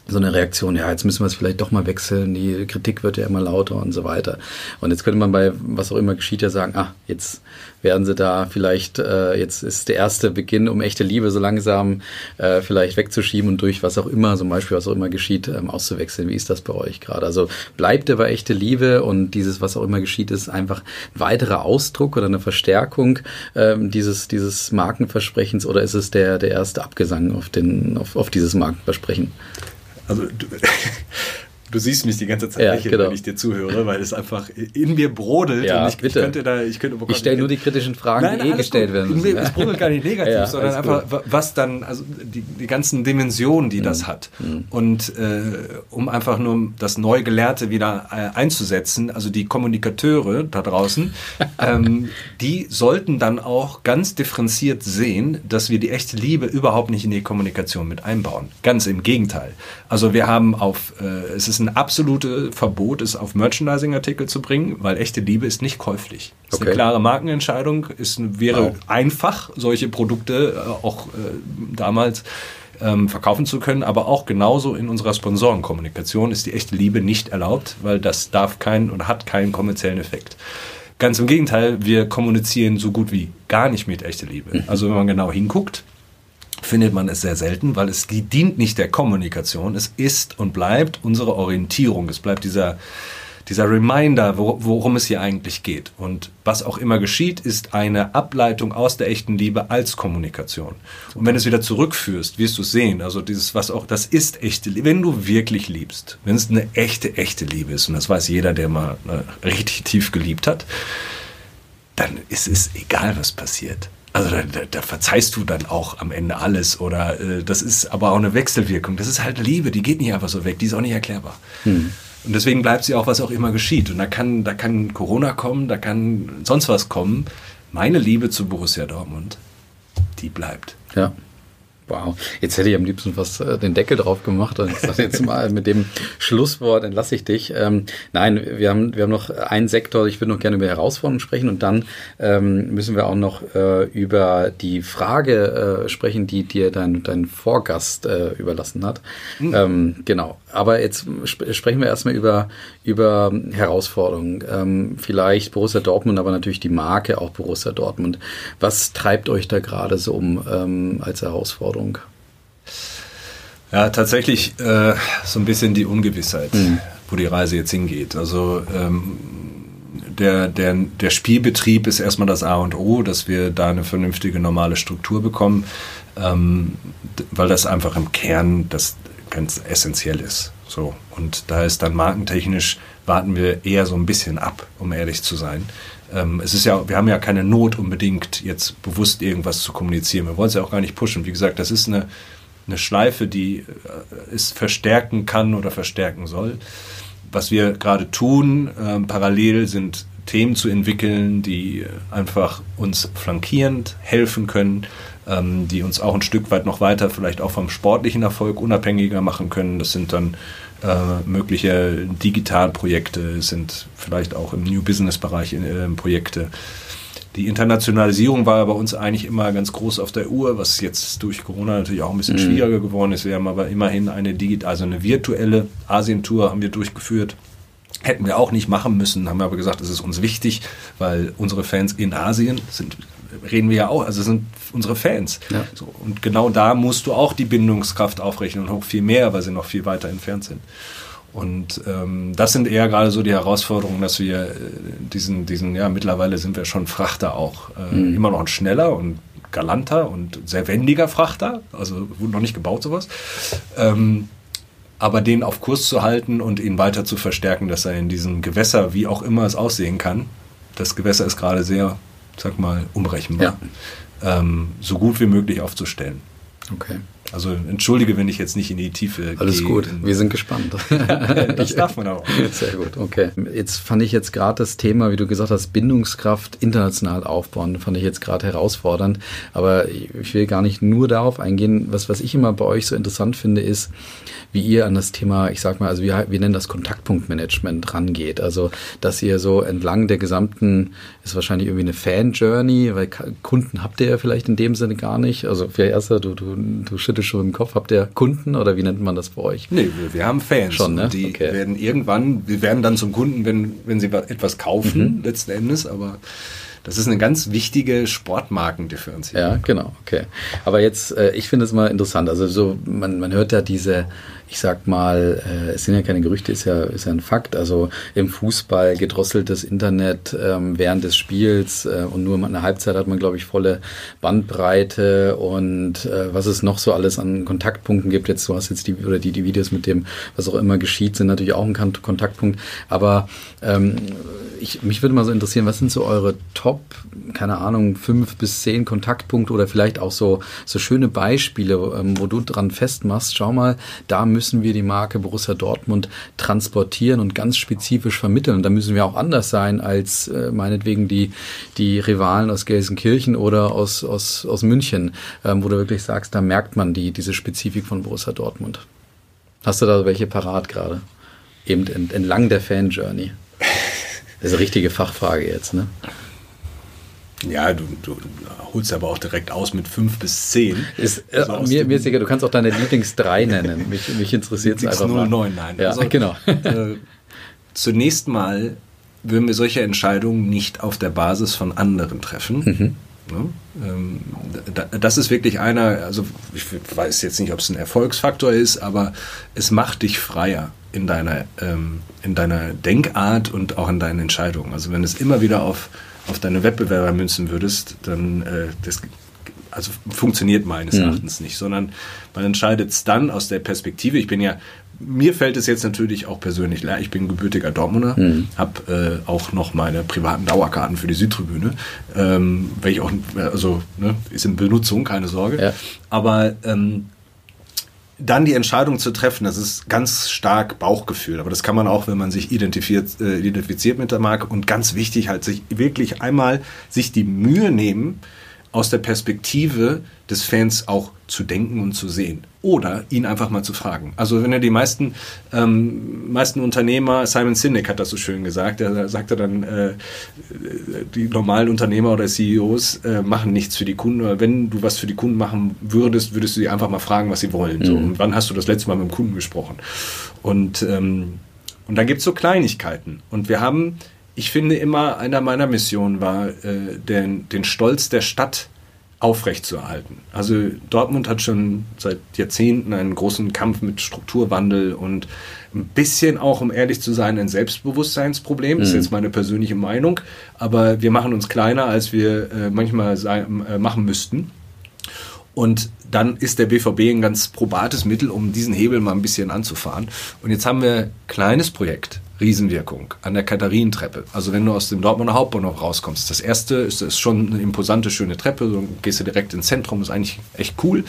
so eine Reaktion, ja, jetzt müssen wir es vielleicht doch mal wechseln, die Kritik wird ja immer lauter und so weiter. Und jetzt könnte man bei was auch immer geschieht ja sagen, ah, jetzt werden sie da vielleicht, äh, jetzt ist der erste Beginn, um echte Liebe so langsam äh, vielleicht wegzuschieben und durch was auch immer, zum Beispiel was auch immer geschieht, ähm, auszuwechseln. Wie ist das bei euch gerade? Also bleibt aber echte Liebe und dieses, was auch immer geschieht, ist einfach ein weiterer Ausdruck oder eine Verstärkung ähm, dieses, dieses Markenversprechens oder ist es der, der erste Abgesang auf, den, auf, auf dieses Markenversprechen? Also du, siehst mich die ganze Zeit ja, lächeln, genau. wenn ich dir zuhöre, weil es einfach in mir brodelt. Ja, ich, bitte. ich könnte da, ich könnte Ich stelle nur die kritischen Fragen, nein, die eh gestellt werden müssen. Es brodelt gar nicht negativ, ja, sondern einfach, gut. was dann, also die, die ganzen Dimensionen, die mhm. das hat. Mhm. Und äh, um einfach nur das Neugelehrte wieder äh, einzusetzen, also die Kommunikateure da draußen, ähm, die sollten dann auch ganz differenziert sehen, dass wir die echte Liebe überhaupt nicht in die Kommunikation mit einbauen. Ganz im Gegenteil. Also wir haben auf, äh, es ist ein absolutes Verbot, es auf Merchandising-Artikel zu bringen, weil echte Liebe ist nicht käuflich. Das ist okay. eine klare Markenentscheidung. Es wäre wow. einfach, solche Produkte äh, auch äh, damals ähm, verkaufen zu können, aber auch genauso in unserer Sponsorenkommunikation ist die echte Liebe nicht erlaubt, weil das darf keinen oder hat keinen kommerziellen Effekt. Ganz im Gegenteil, wir kommunizieren so gut wie gar nicht mit echte Liebe. Mhm. Also wenn man genau hinguckt, findet man es sehr selten, weil es dient nicht der Kommunikation. Es ist und bleibt unsere Orientierung. Es bleibt dieser, dieser Reminder, worum es hier eigentlich geht. Und was auch immer geschieht, ist eine Ableitung aus der echten Liebe als Kommunikation. Und wenn du es wieder zurückführst, wirst du es sehen. Also dieses, was auch, das ist echte Liebe. Wenn du wirklich liebst, wenn es eine echte, echte Liebe ist, und das weiß jeder, der mal äh, richtig tief geliebt hat, dann ist es egal, was passiert also da, da, da, verzeihst du dann auch am Ende alles oder äh, das ist aber auch eine Wechselwirkung. Das ist halt Liebe, die geht nicht einfach so weg, die ist auch nicht erklärbar. Hm. Und deswegen bleibt sie auch, was auch immer geschieht. Und da kann, da kann Corona kommen, da kann sonst was kommen. Meine Liebe zu Borussia Dortmund, die bleibt. Ja. Wow, jetzt hätte ich am liebsten fast äh, den Deckel drauf gemacht und gesagt, jetzt mal mit dem Schlusswort entlasse ich dich. Ähm, nein, wir haben, wir haben noch einen Sektor, ich würde noch gerne über Herausforderungen sprechen und dann ähm, müssen wir auch noch äh, über die Frage äh, sprechen, die dir dein, dein Vorgast äh, überlassen hat. Mhm. Ähm, genau, aber jetzt sp sprechen wir erstmal über, über Herausforderungen. Ähm, vielleicht Borussia Dortmund, aber natürlich die Marke auch Borussia Dortmund. Was treibt euch da gerade so um ähm, als Herausforderung? Ja, tatsächlich äh, so ein bisschen die Ungewissheit, mhm. wo die Reise jetzt hingeht. Also ähm, der, der, der Spielbetrieb ist erstmal das A und O, dass wir da eine vernünftige normale Struktur bekommen, ähm, weil das einfach im Kern das ganz essentiell ist. So. Und da ist dann markentechnisch, warten wir eher so ein bisschen ab, um ehrlich zu sein. Ähm, es ist ja, wir haben ja keine Not unbedingt, jetzt bewusst irgendwas zu kommunizieren. Wir wollen es ja auch gar nicht pushen. Wie gesagt, das ist eine, eine Schleife, die äh, es verstärken kann oder verstärken soll. Was wir gerade tun, äh, parallel sind Themen zu entwickeln, die einfach uns flankierend helfen können, ähm, die uns auch ein Stück weit noch weiter vielleicht auch vom sportlichen Erfolg unabhängiger machen können. Das sind dann äh, mögliche Digitalprojekte, sind vielleicht auch im New Business-Bereich äh, Projekte. Die Internationalisierung war bei uns eigentlich immer ganz groß auf der Uhr, was jetzt durch Corona natürlich auch ein bisschen mhm. schwieriger geworden ist. Wir haben aber immerhin eine digital, also eine virtuelle Asientour haben wir durchgeführt. Hätten wir auch nicht machen müssen, haben wir aber gesagt, es ist uns wichtig, weil unsere Fans in Asien sind reden wir ja auch, also sind unsere Fans. Ja. So, und genau da musst du auch die Bindungskraft aufrechnen und auch viel mehr, weil sie noch viel weiter entfernt sind. Und ähm, das sind eher gerade so die Herausforderungen, dass wir äh, diesen, diesen, ja, mittlerweile sind wir schon Frachter auch. Äh, mhm. Immer noch ein schneller und galanter und sehr wendiger Frachter. Also wurde noch nicht gebaut sowas. Ähm, aber den auf Kurs zu halten und ihn weiter zu verstärken, dass er in diesem Gewässer, wie auch immer es aussehen kann, das Gewässer ist gerade sehr sag mal, umrechenbar, ja. ähm, so gut wie möglich aufzustellen. Okay. Also entschuldige, wenn ich jetzt nicht in die Tiefe Alles gehe. gut, wir sind gespannt. das darf man auch. Sehr gut, okay. Jetzt fand ich jetzt gerade das Thema, wie du gesagt hast, Bindungskraft international aufbauen, fand ich jetzt gerade herausfordernd. Aber ich will gar nicht nur darauf eingehen. Was, was ich immer bei euch so interessant finde, ist, wie ihr an das Thema, ich sag mal, also wir, wir nennen das Kontaktpunktmanagement rangeht. Also, dass ihr so entlang der gesamten, ist wahrscheinlich irgendwie eine Fan-Journey, weil Kunden habt ihr ja vielleicht in dem Sinne gar nicht. Also, für erster, du, du, du schüttelst schon im Kopf. Habt ihr Kunden oder wie nennt man das bei euch? Nee, wir, wir haben Fans. Schon, ne? Die okay. werden irgendwann, wir werden dann zum Kunden, wenn, wenn sie etwas kaufen, mhm. letzten Endes, aber das ist eine ganz wichtige Sportmarkendifferenzierung. Ja, genau, okay. Aber jetzt, äh, ich finde es mal interessant. Also so, man, man hört ja diese, ich sag mal, äh, es sind ja keine Gerüchte, ist ja, ist ja ein Fakt. Also im Fußball gedrosseltes Internet ähm, während des Spiels äh, und nur eine Halbzeit hat man, glaube ich, volle Bandbreite und äh, was es noch so alles an Kontaktpunkten gibt. Jetzt, du hast jetzt die, oder die, die Videos mit dem, was auch immer geschieht, sind natürlich auch ein Kontaktpunkt. Aber ähm, ich, mich würde mal so interessieren, was sind so eure Top, keine Ahnung, fünf bis zehn Kontaktpunkte oder vielleicht auch so, so schöne Beispiele, ähm, wo du dran festmachst, schau mal, da müssen müssen wir die Marke Borussia Dortmund transportieren und ganz spezifisch vermitteln. Und da müssen wir auch anders sein als äh, meinetwegen die, die Rivalen aus Gelsenkirchen oder aus, aus, aus München, ähm, wo du wirklich sagst, da merkt man die, diese Spezifik von Borussia Dortmund. Hast du da welche parat gerade? Eben entlang der Fan-Journey. Das ist eine richtige Fachfrage jetzt, ne? Ja, du, du holst aber auch direkt aus mit fünf bis zehn. Ist, äh, also mir, mir ist egal, du kannst auch deine Lieblings drei nennen. Mich, mich interessiert es einfach 09, nein. Ja, also, genau. Äh, zunächst mal würden wir solche Entscheidungen nicht auf der Basis von anderen treffen. Mhm. Ja, ähm, das ist wirklich einer, also ich weiß jetzt nicht, ob es ein Erfolgsfaktor ist, aber es macht dich freier in deiner, ähm, in deiner Denkart und auch in deinen Entscheidungen. Also wenn es immer wieder auf auf deine Wettbewerber münzen würdest, dann äh, das also funktioniert meines mhm. Erachtens nicht, sondern man entscheidet es dann aus der Perspektive. Ich bin ja, mir fällt es jetzt natürlich auch persönlich leer. Ich bin gebürtiger Dortmunder, mhm. habe äh, auch noch meine privaten Dauerkarten für die Südtribüne, ähm, welche auch, also ne, ist in Benutzung, keine Sorge. Ja. Aber ähm, dann die Entscheidung zu treffen, das ist ganz stark Bauchgefühl, aber das kann man auch, wenn man sich identifiziert, äh, identifiziert mit der Marke. Und ganz wichtig halt sich wirklich einmal sich die Mühe nehmen, aus der Perspektive des Fans auch zu denken und zu sehen. Oder ihn einfach mal zu fragen. Also wenn er die meisten, ähm, meisten Unternehmer, Simon Sinek hat das so schön gesagt, er sagte dann, äh, die normalen Unternehmer oder CEOs äh, machen nichts für die Kunden. Oder wenn du was für die Kunden machen würdest, würdest du sie einfach mal fragen, was sie wollen. Mhm. So, und wann hast du das letzte Mal mit dem Kunden gesprochen? Und, ähm, und dann gibt's so Kleinigkeiten. Und wir haben, ich finde immer, einer meiner Missionen war, äh, den, den Stolz der Stadt aufrechtzuerhalten. Also Dortmund hat schon seit Jahrzehnten einen großen Kampf mit Strukturwandel und ein bisschen auch, um ehrlich zu sein, ein Selbstbewusstseinsproblem. Das ist mhm. jetzt meine persönliche Meinung. Aber wir machen uns kleiner, als wir äh, manchmal sein, äh, machen müssten. Und dann ist der BVB ein ganz probates Mittel, um diesen Hebel mal ein bisschen anzufahren. Und jetzt haben wir ein kleines Projekt Riesenwirkung an der Katharinentreppe. Also wenn du aus dem Dortmunder Hauptbahnhof rauskommst, das erste ist, ist schon eine imposante, schöne Treppe, so gehst du direkt ins Zentrum, ist eigentlich echt cool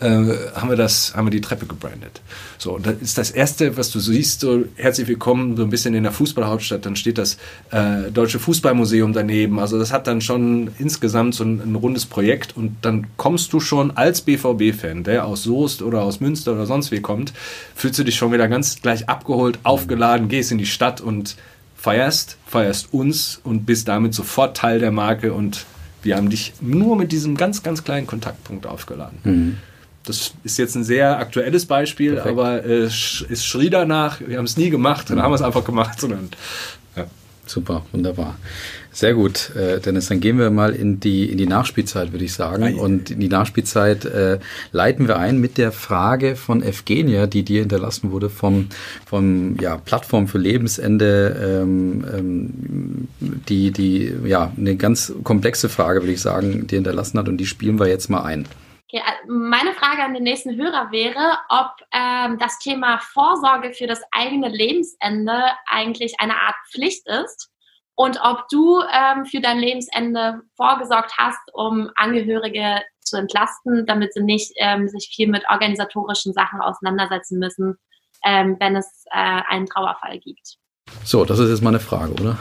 äh, haben wir das, haben wir die Treppe gebrandet. So, und das ist das erste, was du siehst, so herzlich willkommen, so ein bisschen in der Fußballhauptstadt, dann steht das äh, Deutsche Fußballmuseum daneben. Also das hat dann schon insgesamt so ein, ein rundes Projekt und dann kommst du schon als BVB-Fan, der aus Soest oder aus Münster oder sonst wie kommt, fühlst du dich schon wieder ganz gleich abgeholt, aufgeladen, gehst in die Stadt und feierst, feierst uns und bist damit sofort Teil der Marke und wir haben dich nur mit diesem ganz, ganz kleinen Kontaktpunkt aufgeladen. Mhm. Das ist jetzt ein sehr aktuelles Beispiel, Perfekt. aber äh, es schrie danach, wir haben es nie gemacht, dann haben wir es einfach gemacht. Sondern, ja. Super, wunderbar. Sehr gut, äh, Dennis. Dann gehen wir mal in die, in die Nachspielzeit, würde ich sagen. Und in die Nachspielzeit äh, leiten wir ein mit der Frage von Evgenia, die dir hinterlassen wurde vom, vom ja, Plattform für Lebensende, ähm, ähm, die, die ja eine ganz komplexe Frage, würde ich sagen, dir hinterlassen hat. Und die spielen wir jetzt mal ein. Okay, äh, meine Frage an den nächsten Hörer wäre, ob ähm, das Thema Vorsorge für das eigene Lebensende eigentlich eine Art Pflicht ist und ob du ähm, für dein Lebensende vorgesorgt hast, um Angehörige zu entlasten, damit sie nicht ähm, sich viel mit organisatorischen Sachen auseinandersetzen müssen, ähm, wenn es äh, einen Trauerfall gibt. So, das ist jetzt mal eine Frage, oder?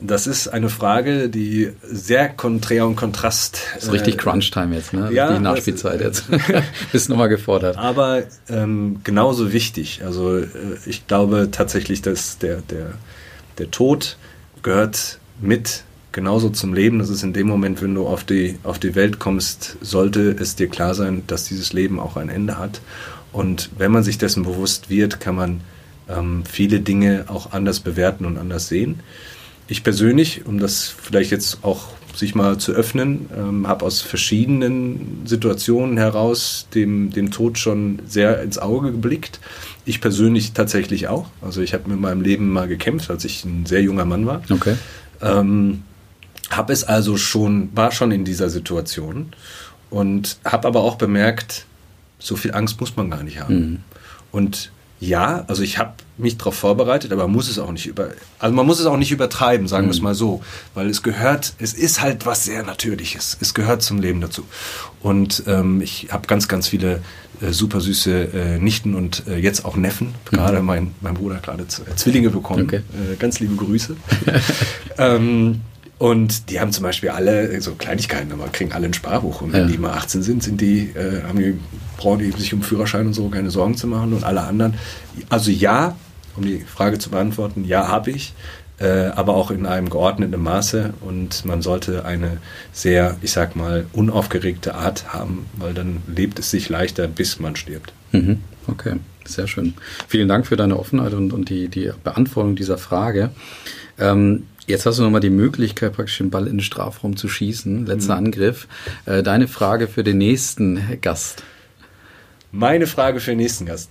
Das ist eine Frage, die sehr konträr und kontrast. Das ist richtig äh, Crunch-Time jetzt, ne? Ja, die Nachspielzeit jetzt. Bist nochmal gefordert. Aber ähm, genauso wichtig. Also äh, ich glaube tatsächlich, dass der, der, der Tod gehört mit genauso zum Leben. Das ist in dem Moment, wenn du auf die, auf die Welt kommst, sollte es dir klar sein, dass dieses Leben auch ein Ende hat. Und wenn man sich dessen bewusst wird, kann man ähm, viele Dinge auch anders bewerten und anders sehen. Ich persönlich, um das vielleicht jetzt auch sich mal zu öffnen, ähm, habe aus verschiedenen Situationen heraus dem, dem Tod schon sehr ins Auge geblickt. Ich persönlich tatsächlich auch. Also ich habe mit meinem Leben mal gekämpft, als ich ein sehr junger Mann war. Okay. Ähm, habe es also schon, war schon in dieser Situation und habe aber auch bemerkt, so viel Angst muss man gar nicht haben. Mhm. Und ja, also ich habe mich darauf vorbereitet, aber man muss es auch nicht über, also man muss es auch nicht übertreiben, sagen mhm. wir es mal so, weil es gehört, es ist halt was sehr Natürliches, es gehört zum Leben dazu. Und ähm, ich habe ganz, ganz viele äh, super süße äh, Nichten und äh, jetzt auch Neffen, mhm. gerade mein, mein Bruder gerade Zwillinge bekommen, okay. äh, ganz liebe Grüße. ähm, und die haben zum Beispiel alle so Kleinigkeiten, aber kriegen alle ein Sparbuch. Und wenn ja. die mal 18 sind, sind die, äh, haben die, brauchen die sich um Führerschein und so keine Sorgen zu machen. Und alle anderen, also ja, um die Frage zu beantworten, ja, habe ich, äh, aber auch in einem geordneten Maße. Und man sollte eine sehr, ich sag mal, unaufgeregte Art haben, weil dann lebt es sich leichter, bis man stirbt. Mhm. Okay, sehr schön. Vielen Dank für deine Offenheit und, und die, die Beantwortung dieser Frage. Ähm, Jetzt hast du nochmal die Möglichkeit, praktisch den Ball in den Strafraum zu schießen. Letzter mhm. Angriff. Äh, deine Frage für den nächsten Gast. Meine Frage für den nächsten Gast.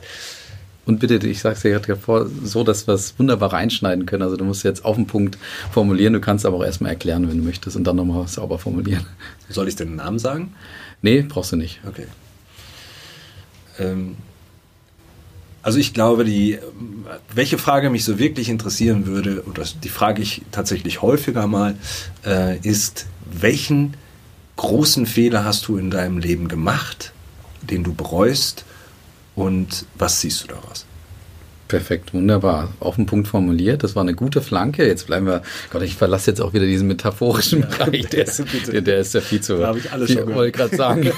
Und bitte, ich sag's dir gerade vor, so, dass wir es wunderbar reinschneiden können. Also du musst jetzt auf den Punkt formulieren, du kannst aber auch erstmal erklären, wenn du möchtest, und dann nochmal sauber formulieren. Soll ich den Namen sagen? Nee, brauchst du nicht. Okay. Ähm, also ich glaube, die, welche Frage mich so wirklich interessieren würde, oder die frage ich tatsächlich häufiger mal, äh, ist, welchen großen Fehler hast du in deinem Leben gemacht, den du bereust und was siehst du daraus? Perfekt, wunderbar. Auf den Punkt formuliert. Das war eine gute Flanke. Jetzt bleiben wir, Gott, ich verlasse jetzt auch wieder diesen metaphorischen ja, Bereich. Der, der, der, ist ja viel zu. Da habe ich alles viel, schon wollte gerade sagen.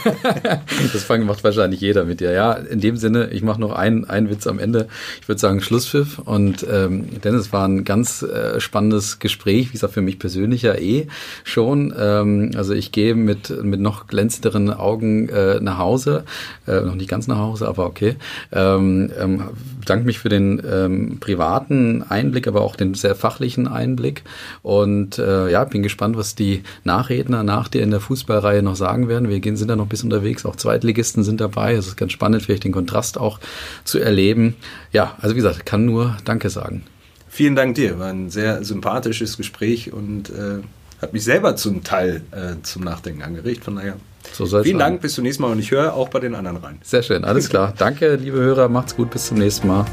das macht wahrscheinlich jeder mit dir. Ja, in dem Sinne, ich mache noch einen, einen Witz am Ende. Ich würde sagen Schlusspfiff. Und ähm, Dennis war ein ganz äh, spannendes Gespräch. Wie gesagt, für mich persönlich ja eh schon. Ähm, also ich gehe mit, mit noch glänzenderen Augen äh, nach Hause. Äh, noch nicht ganz nach Hause, aber okay. Ähm, ähm, danke mich für den den ähm, privaten Einblick, aber auch den sehr fachlichen Einblick. Und äh, ja, bin gespannt, was die Nachredner nach dir in der Fußballreihe noch sagen werden. Wir gehen, sind da noch bisschen unterwegs, auch Zweitligisten sind dabei. Es ist ganz spannend, vielleicht den Kontrast auch zu erleben. Ja, also wie gesagt, kann nur Danke sagen. Vielen Dank dir. War ein sehr sympathisches Gespräch und äh, hat mich selber zum Teil äh, zum Nachdenken angeregt. Von daher so Vielen. Dank, bis zum nächsten Mal und ich höre auch bei den anderen rein. Sehr schön, alles klar. Danke, liebe Hörer, macht's gut, bis zum nächsten Mal.